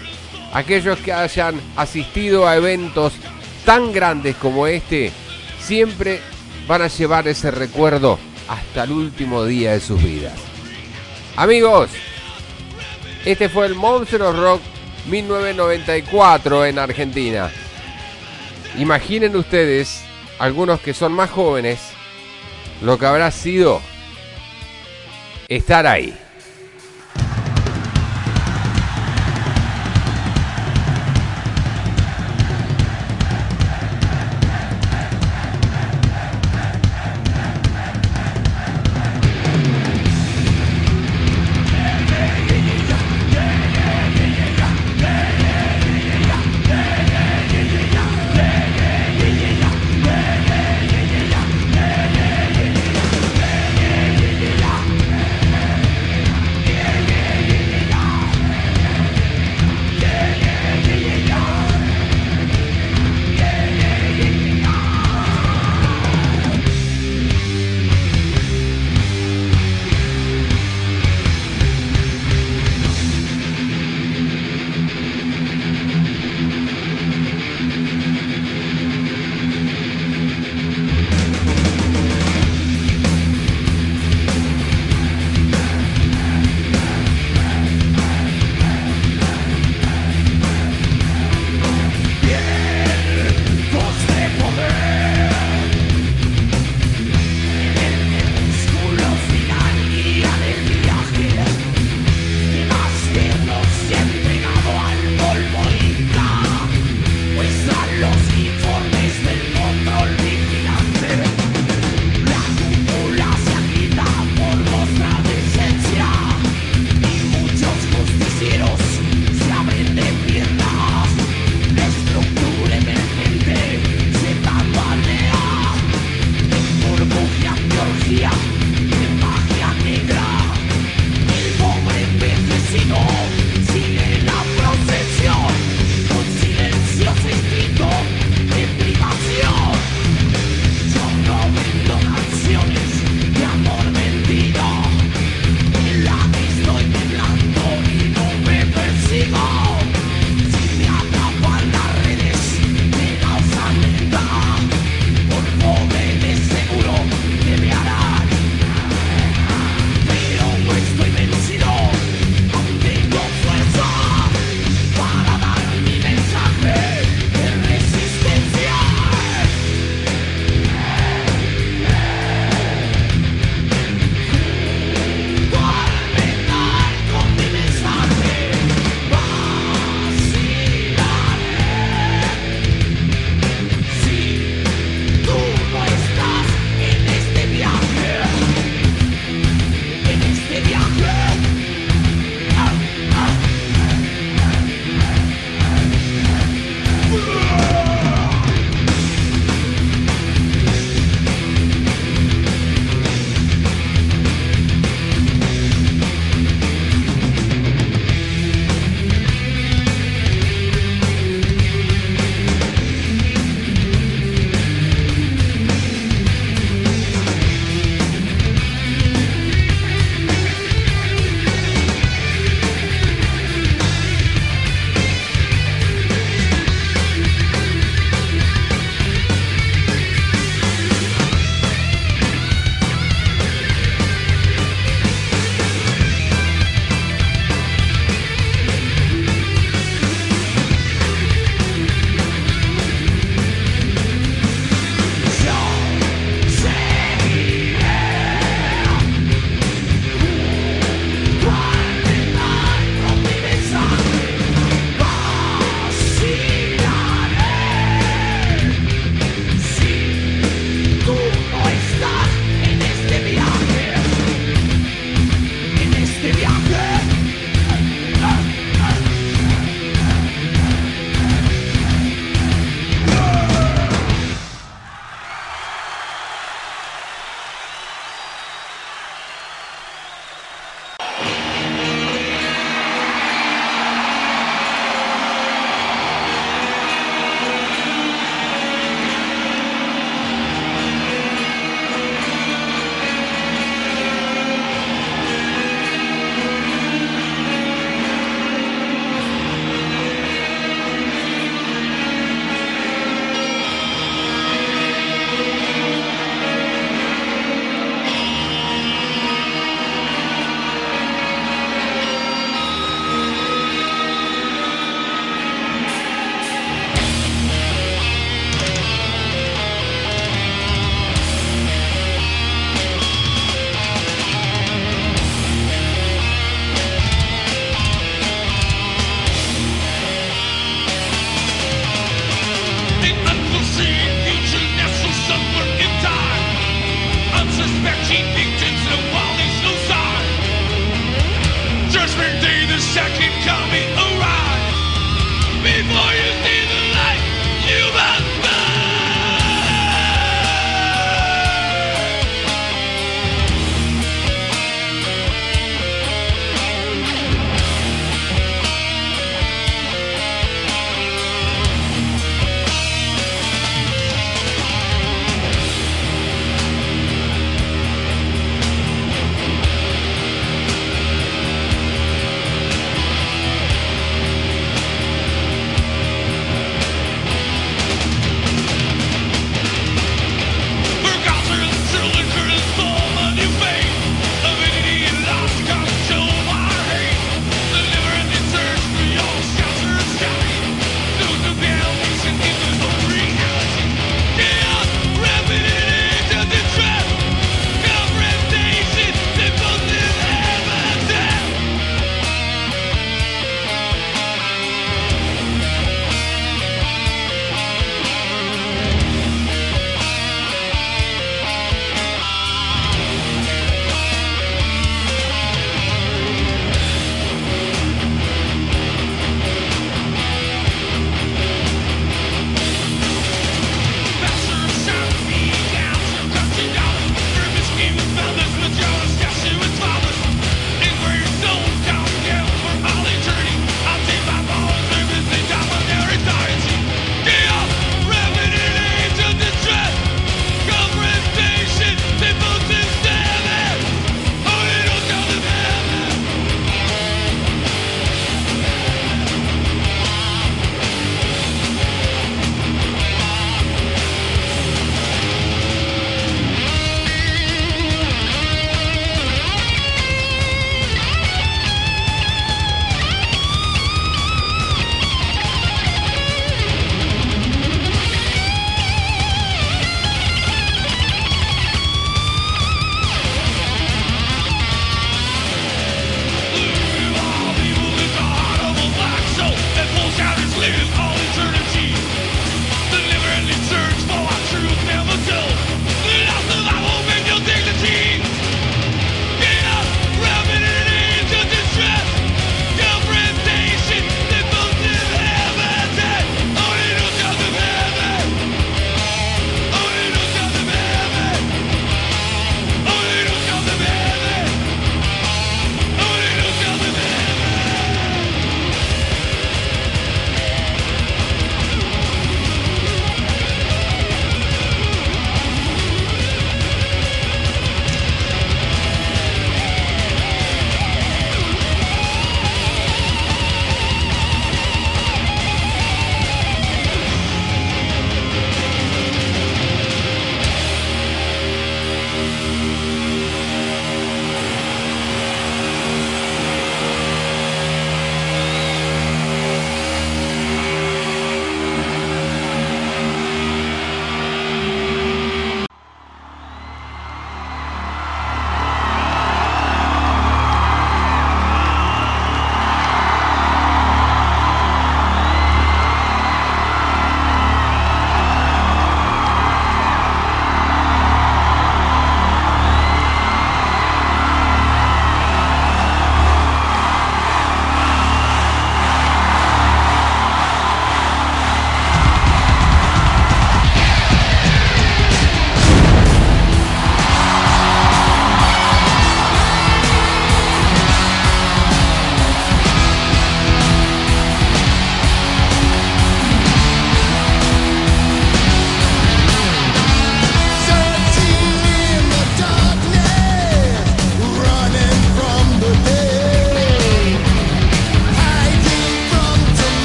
[SPEAKER 1] Aquellos que hayan asistido a eventos tan grandes como este, siempre van a llevar ese recuerdo hasta el último día de sus vidas. Amigos, este fue el Monster of Rock 1994 en Argentina. Imaginen ustedes, algunos que son más jóvenes, lo que habrá sido estar ahí.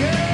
[SPEAKER 5] Yeah.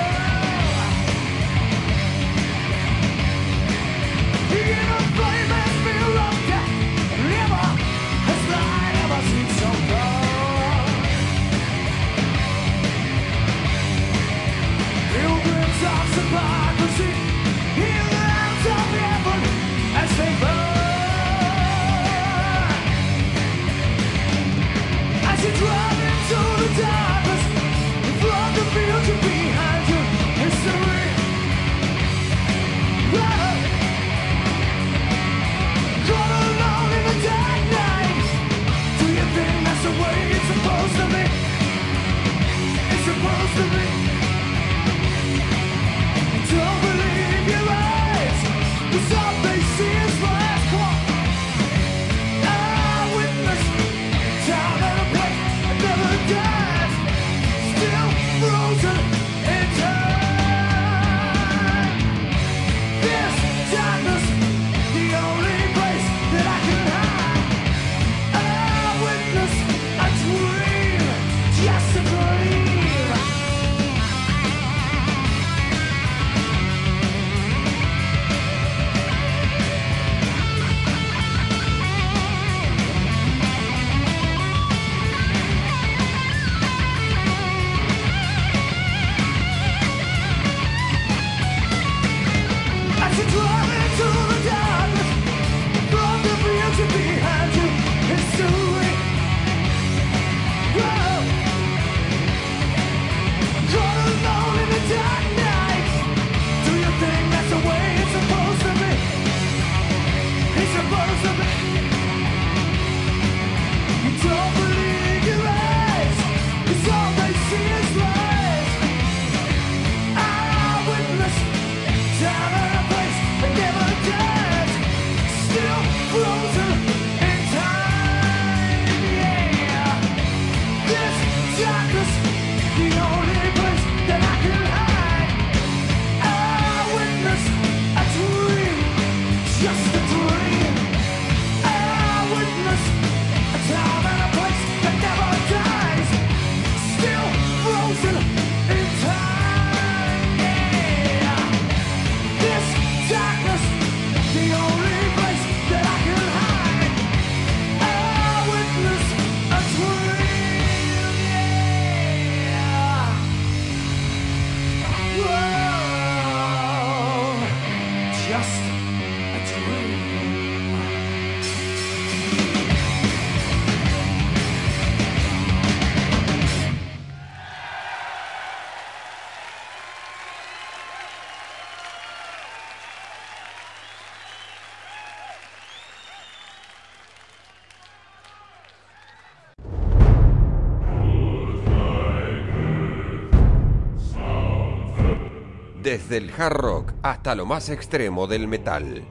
[SPEAKER 1] desde el hard rock hasta lo más extremo del metal.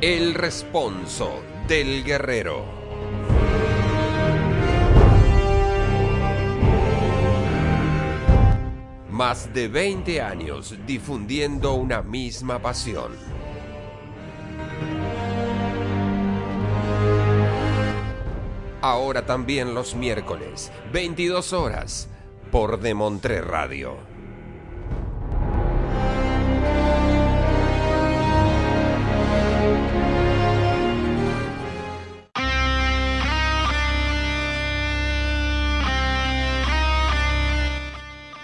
[SPEAKER 1] El responso del guerrero. Más de 20 años difundiendo una misma pasión. También los miércoles, 22 horas, por Demontré Radio.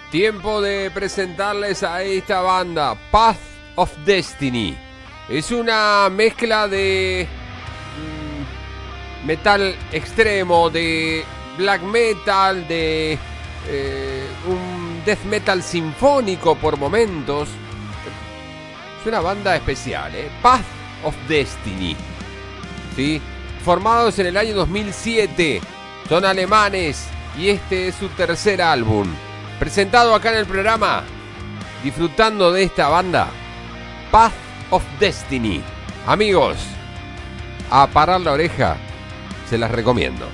[SPEAKER 1] Tiempo de presentarles a esta banda, Path of Destiny. Es una mezcla de metal extremo, de black metal, de eh, un death metal sinfónico por momentos. Es una banda especial, ¿eh? Path of Destiny. ¿Sí? Formados en el año 2007. Son alemanes y este es su tercer álbum. Presentado acá en el programa. Disfrutando de esta banda. Path of Destiny. Amigos, a parar la oreja. Se las recomiendo.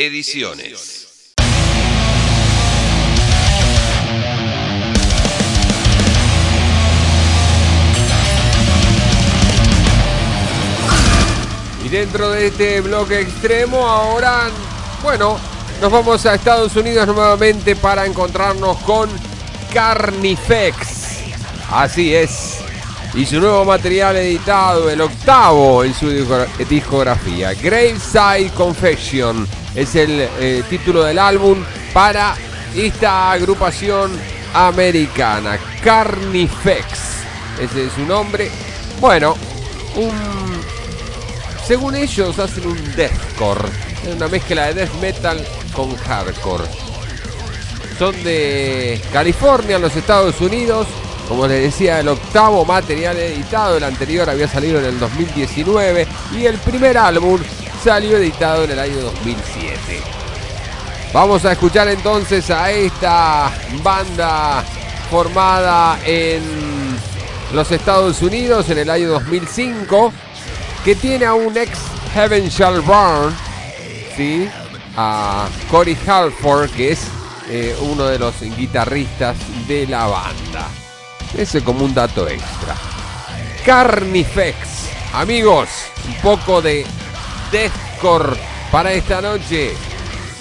[SPEAKER 2] Ediciones.
[SPEAKER 1] Y dentro de este bloque extremo, ahora, bueno, nos vamos a Estados Unidos nuevamente para encontrarnos con Carnifex. Así es. Y su nuevo material editado, el octavo en su disco- discografía. Graveside Confession es el eh, título del álbum para esta agrupación americana. Carnifex. Ese es su nombre. Bueno, un según ellos hacen un deathcore, una mezcla de death metal con hardcore. Son de California, en los Estados Unidos. Como les decía, el octavo material editado, el anterior había salido en el 2019 y el primer álbum salió editado en el año 2007. Vamos a escuchar entonces a esta banda formada en los Estados Unidos en el año 2005 que tiene a un ex Heaven Shall Burn, ¿sí? a Corey Halford, que es eh, uno de los guitarristas de la banda. Ese como un dato extra. Carnifex, amigos, un poco de deathcore para esta noche.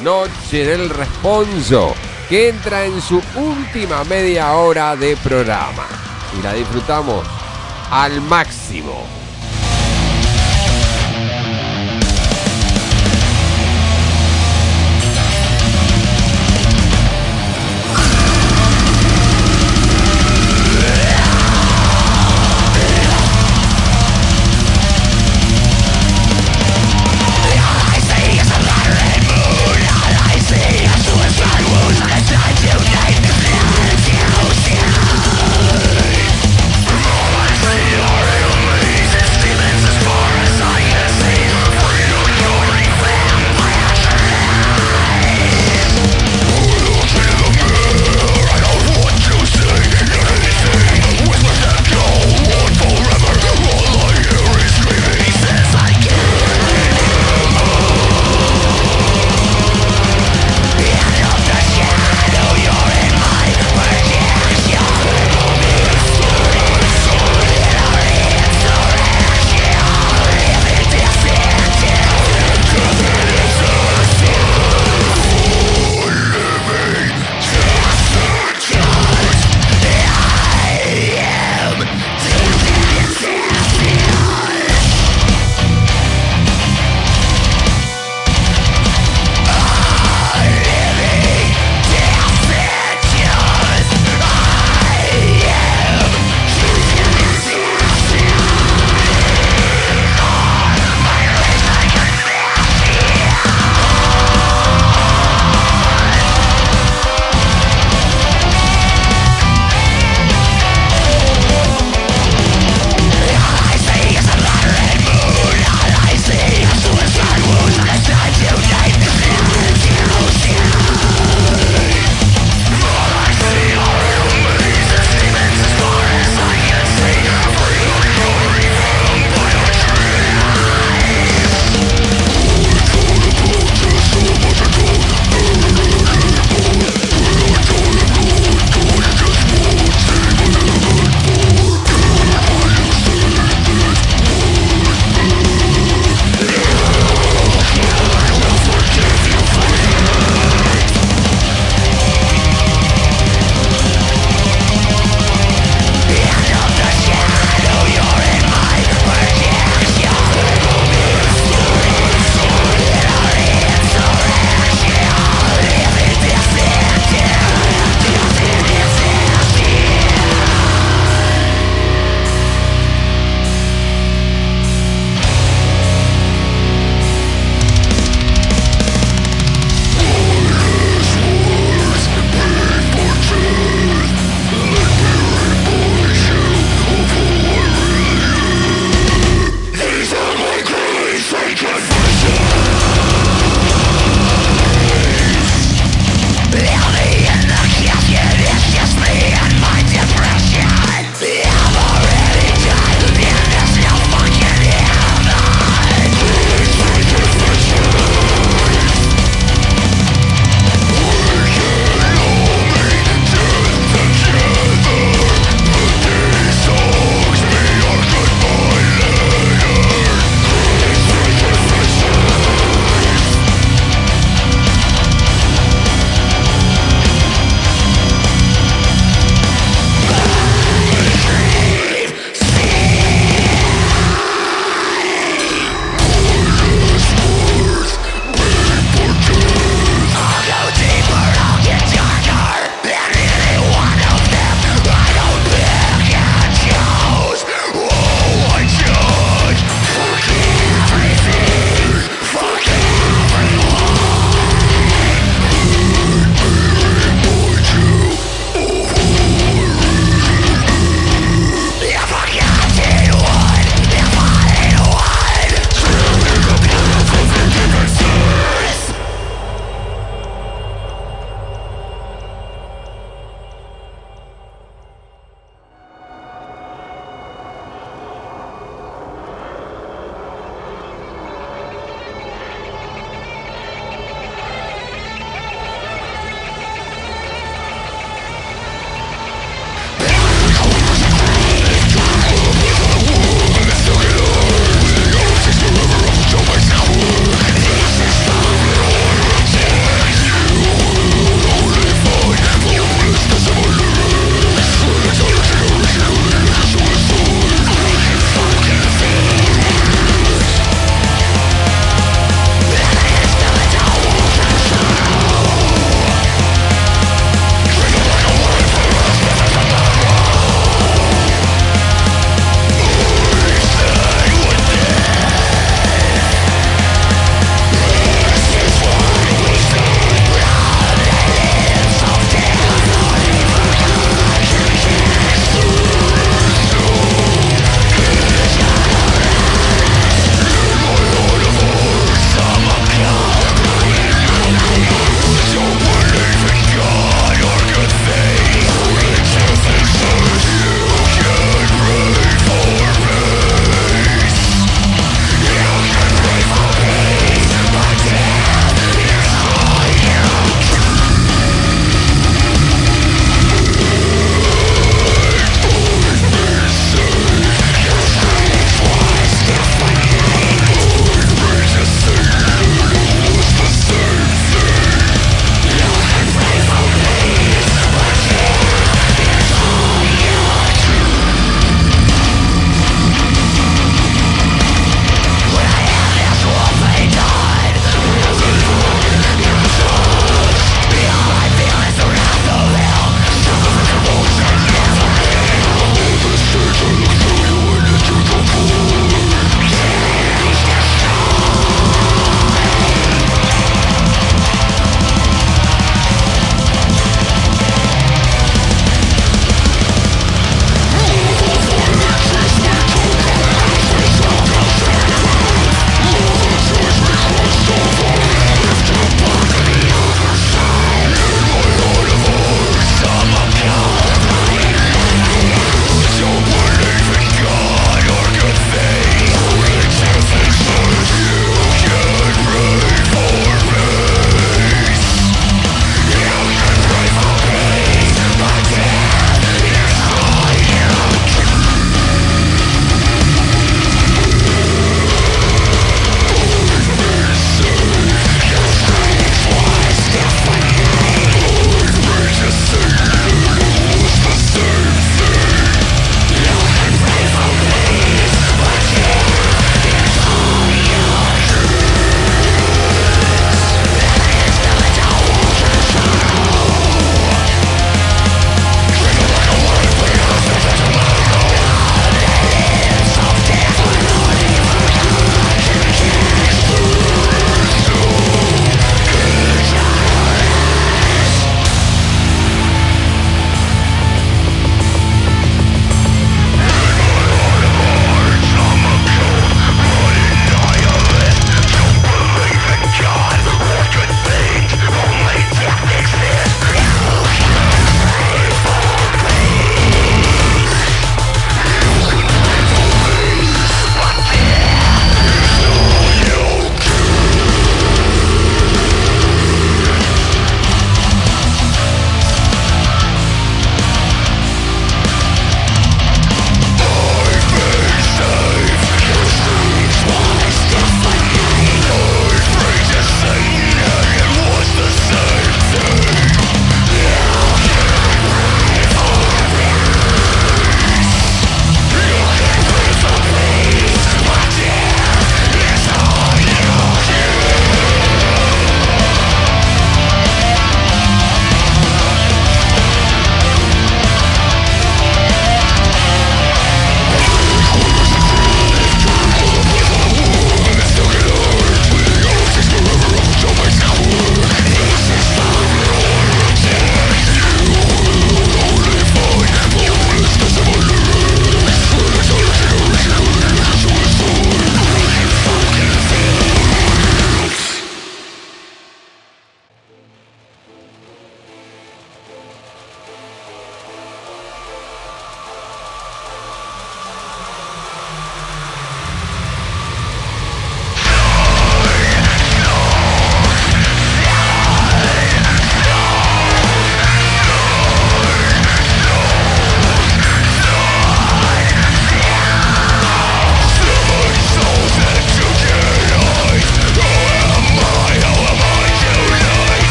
[SPEAKER 1] Noche del Responso, que entra en su última media hora de programa. Y la disfrutamos al máximo.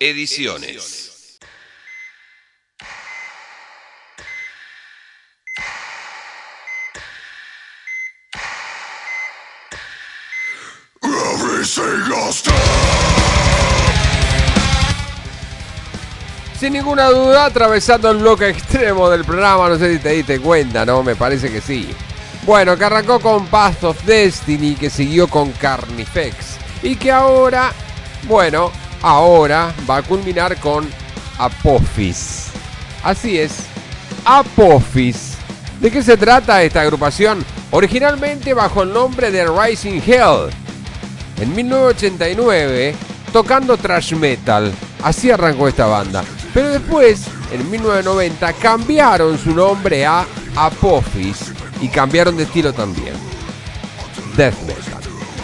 [SPEAKER 2] Ediciones.
[SPEAKER 1] Sin ninguna duda, atravesando el bloque [laughs] extremo del programa, no sé si te diste cuenta, ¿no? Me parece que sí. Bueno, que arrancó con Path of Destiny, que siguió con Carnifex. Y que ahora, bueno, ahora va a culminar con Apophis. Así es, Apophis. ¿De qué se trata esta agrupación? Originalmente bajo el nombre de Rising Hell. En 1989, tocando thrash metal. Así arrancó esta banda. Pero después, en 1990, cambiaron su nombre a Apophis y cambiaron de estilo también. Death metal.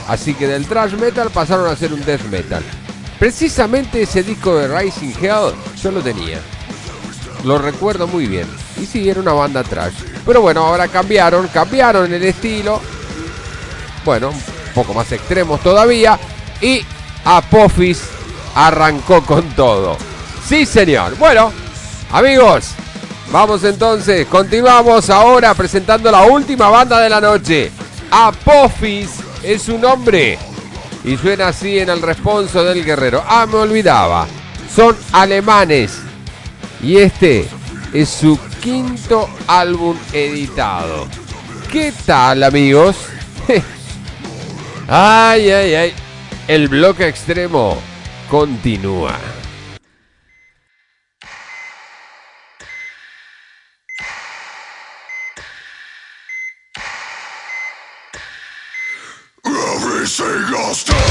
[SPEAKER 1] Así que del thrash metal pasaron a ser un death metal. Precisamente ese disco de Rising Hell yo lo tenía. Lo recuerdo muy bien. Y sí, era una banda trash. Pero bueno, ahora cambiaron, cambiaron el estilo. Bueno, un poco más extremos todavía. Y Apophis arrancó con todo. Sí, señor. Bueno, amigos, vamos entonces. Continuamos ahora presentando la última banda de la noche. Apophis es su nombre. Y suena así en el responso del guerrero. Ah, me olvidaba. Son alemanes. Y este es su quinto álbum editado. ¿Qué tal, amigos? [laughs] ay, ay, ay. El bloque extremo continúa. se.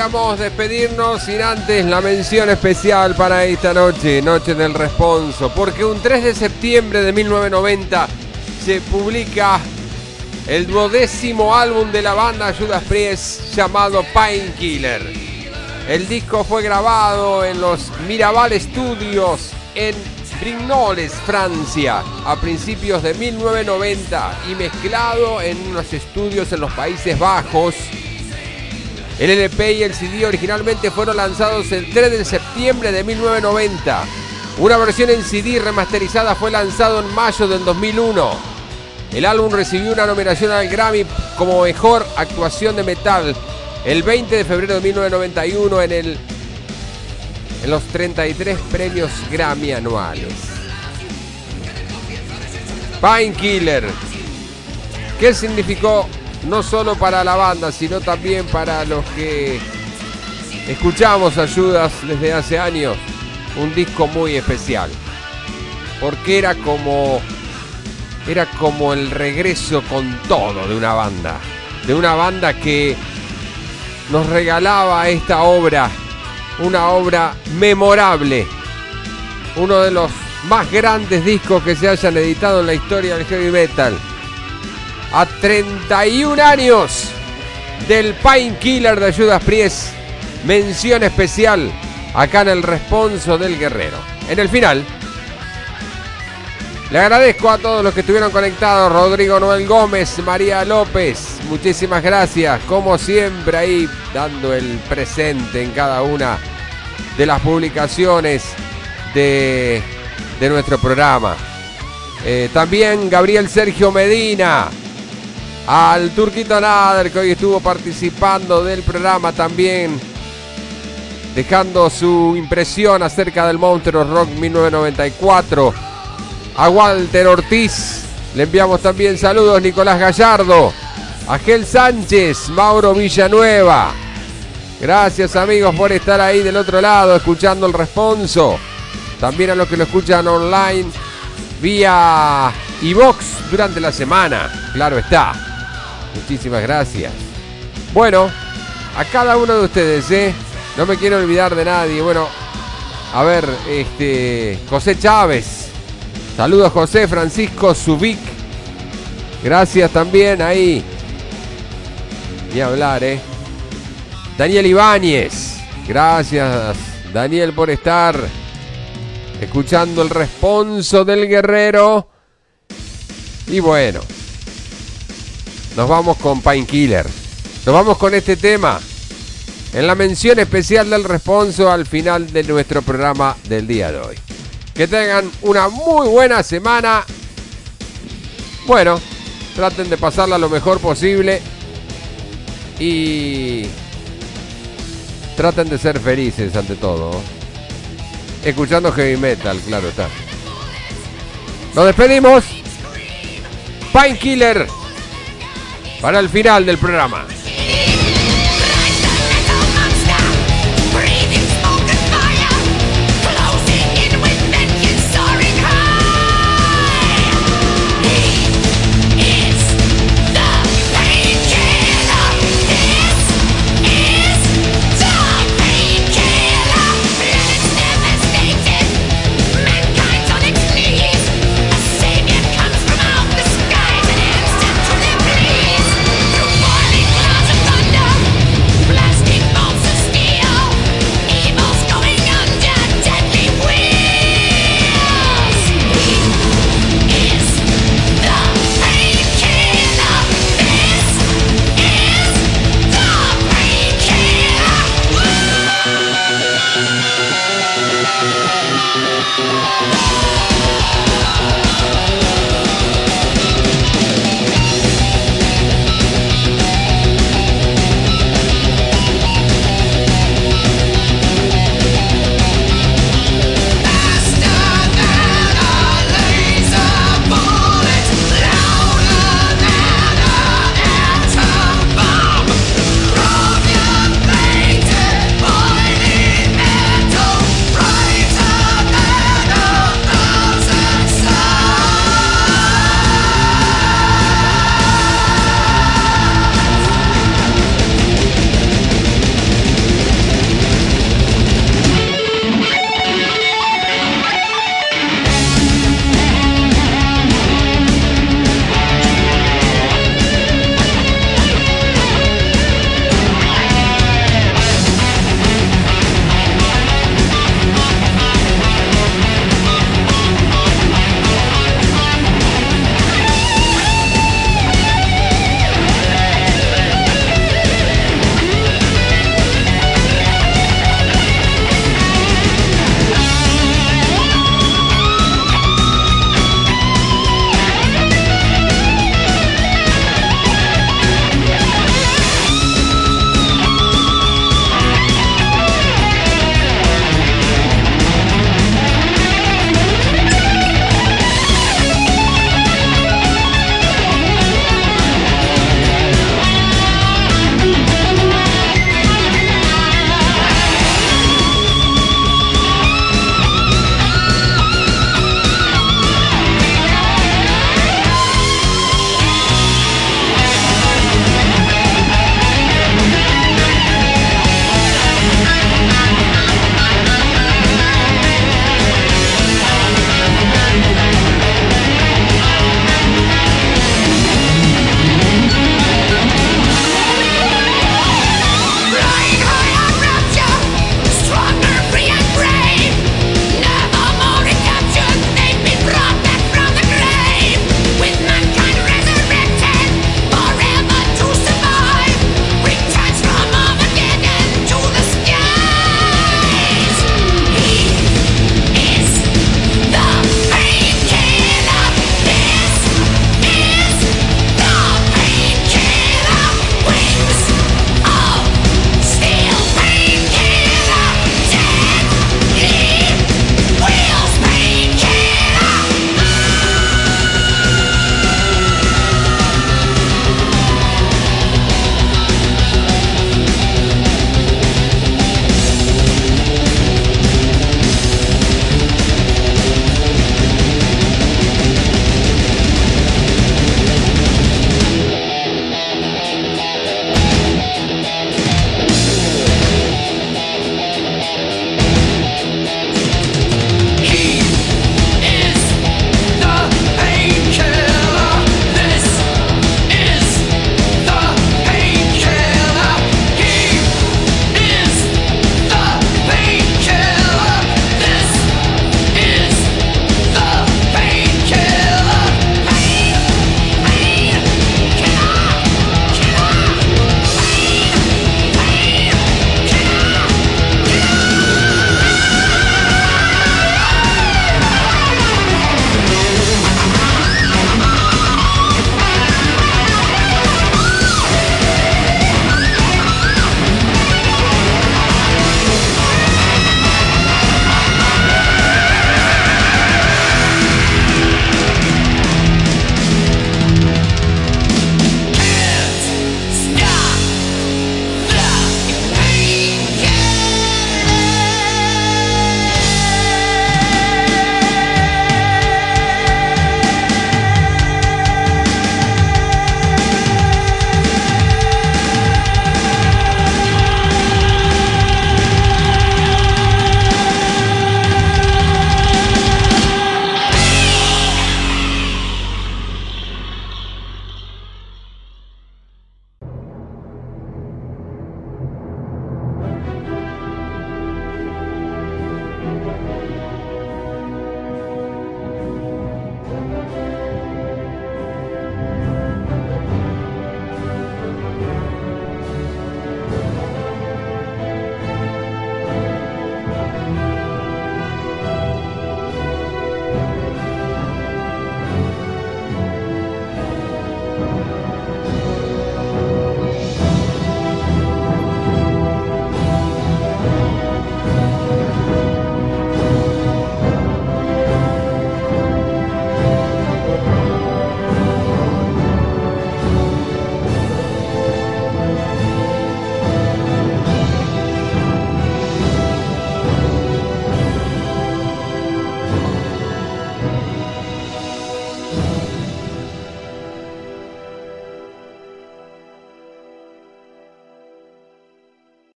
[SPEAKER 1] Queríamos despedirnos sin antes la mención especial para esta noche, Noche del Responso, porque un 3 de septiembre de 1990 se publica el duodécimo álbum de la banda Judas Priest llamado Painkiller. El disco fue grabado en los Mirabal Studios en Brignoles, Francia, a principios de 1990 y mezclado en unos estudios en los Países Bajos. El LP y el CD originalmente fueron lanzados el 3 de septiembre de 1990. Una versión en CD remasterizada fue lanzado en mayo del 2001. El álbum recibió una nominación al Grammy como mejor actuación de metal el 20 de febrero de 1991 en, el, en los 33 premios Grammy anuales. Painkiller. ¿Qué significó no solo para la banda, sino también para los que escuchamos ayudas desde hace años? Un disco muy especial. Porque era como era como el regreso con todo de una banda. De una banda que nos regalaba esta obra. Una obra memorable. Uno de los más grandes discos que se hayan editado en la historia del heavy metal. A 31 años del Painkiller de Judas Priest. Mención especial acá en el responso del guerrero. En el final, le agradezco a todos los que estuvieron conectados. Rodrigo Noel Gómez, María López. Muchísimas gracias. Como siempre ahí dando el presente en cada una de las publicaciones de, de nuestro programa. Eh, también Gabriel Sergio Medina. Al Turquito Nader que hoy estuvo participando del programa también. Dejando su impresión acerca del Monster Rock 1994 a Walter Ortiz. Le enviamos también saludos Nicolás Gallardo, a Gel Sánchez, Mauro Villanueva. Gracias amigos por estar ahí del otro lado escuchando el responso. También a los que lo escuchan online vía iVox durante la semana. Claro está. Muchísimas gracias. Bueno, a cada uno de ustedes, ¿eh? No me quiero olvidar de nadie. Bueno, a ver, este. José Chávez. Saludos José Francisco Subic. Gracias también ahí. Ni hablar, ¿eh? Daniel Ibáñez. Gracias, Daniel, por estar escuchando el responso del guerrero. Y bueno, nos vamos con Painkiller. Nos vamos con este tema en la mención especial del responso al final de nuestro programa del día de hoy. Que tengan una muy buena semana. Bueno, traten de pasarla lo mejor posible. Y traten de ser felices ante todo. Escuchando heavy metal, claro está. Nos despedimos. Painkiller. Para el final del programa.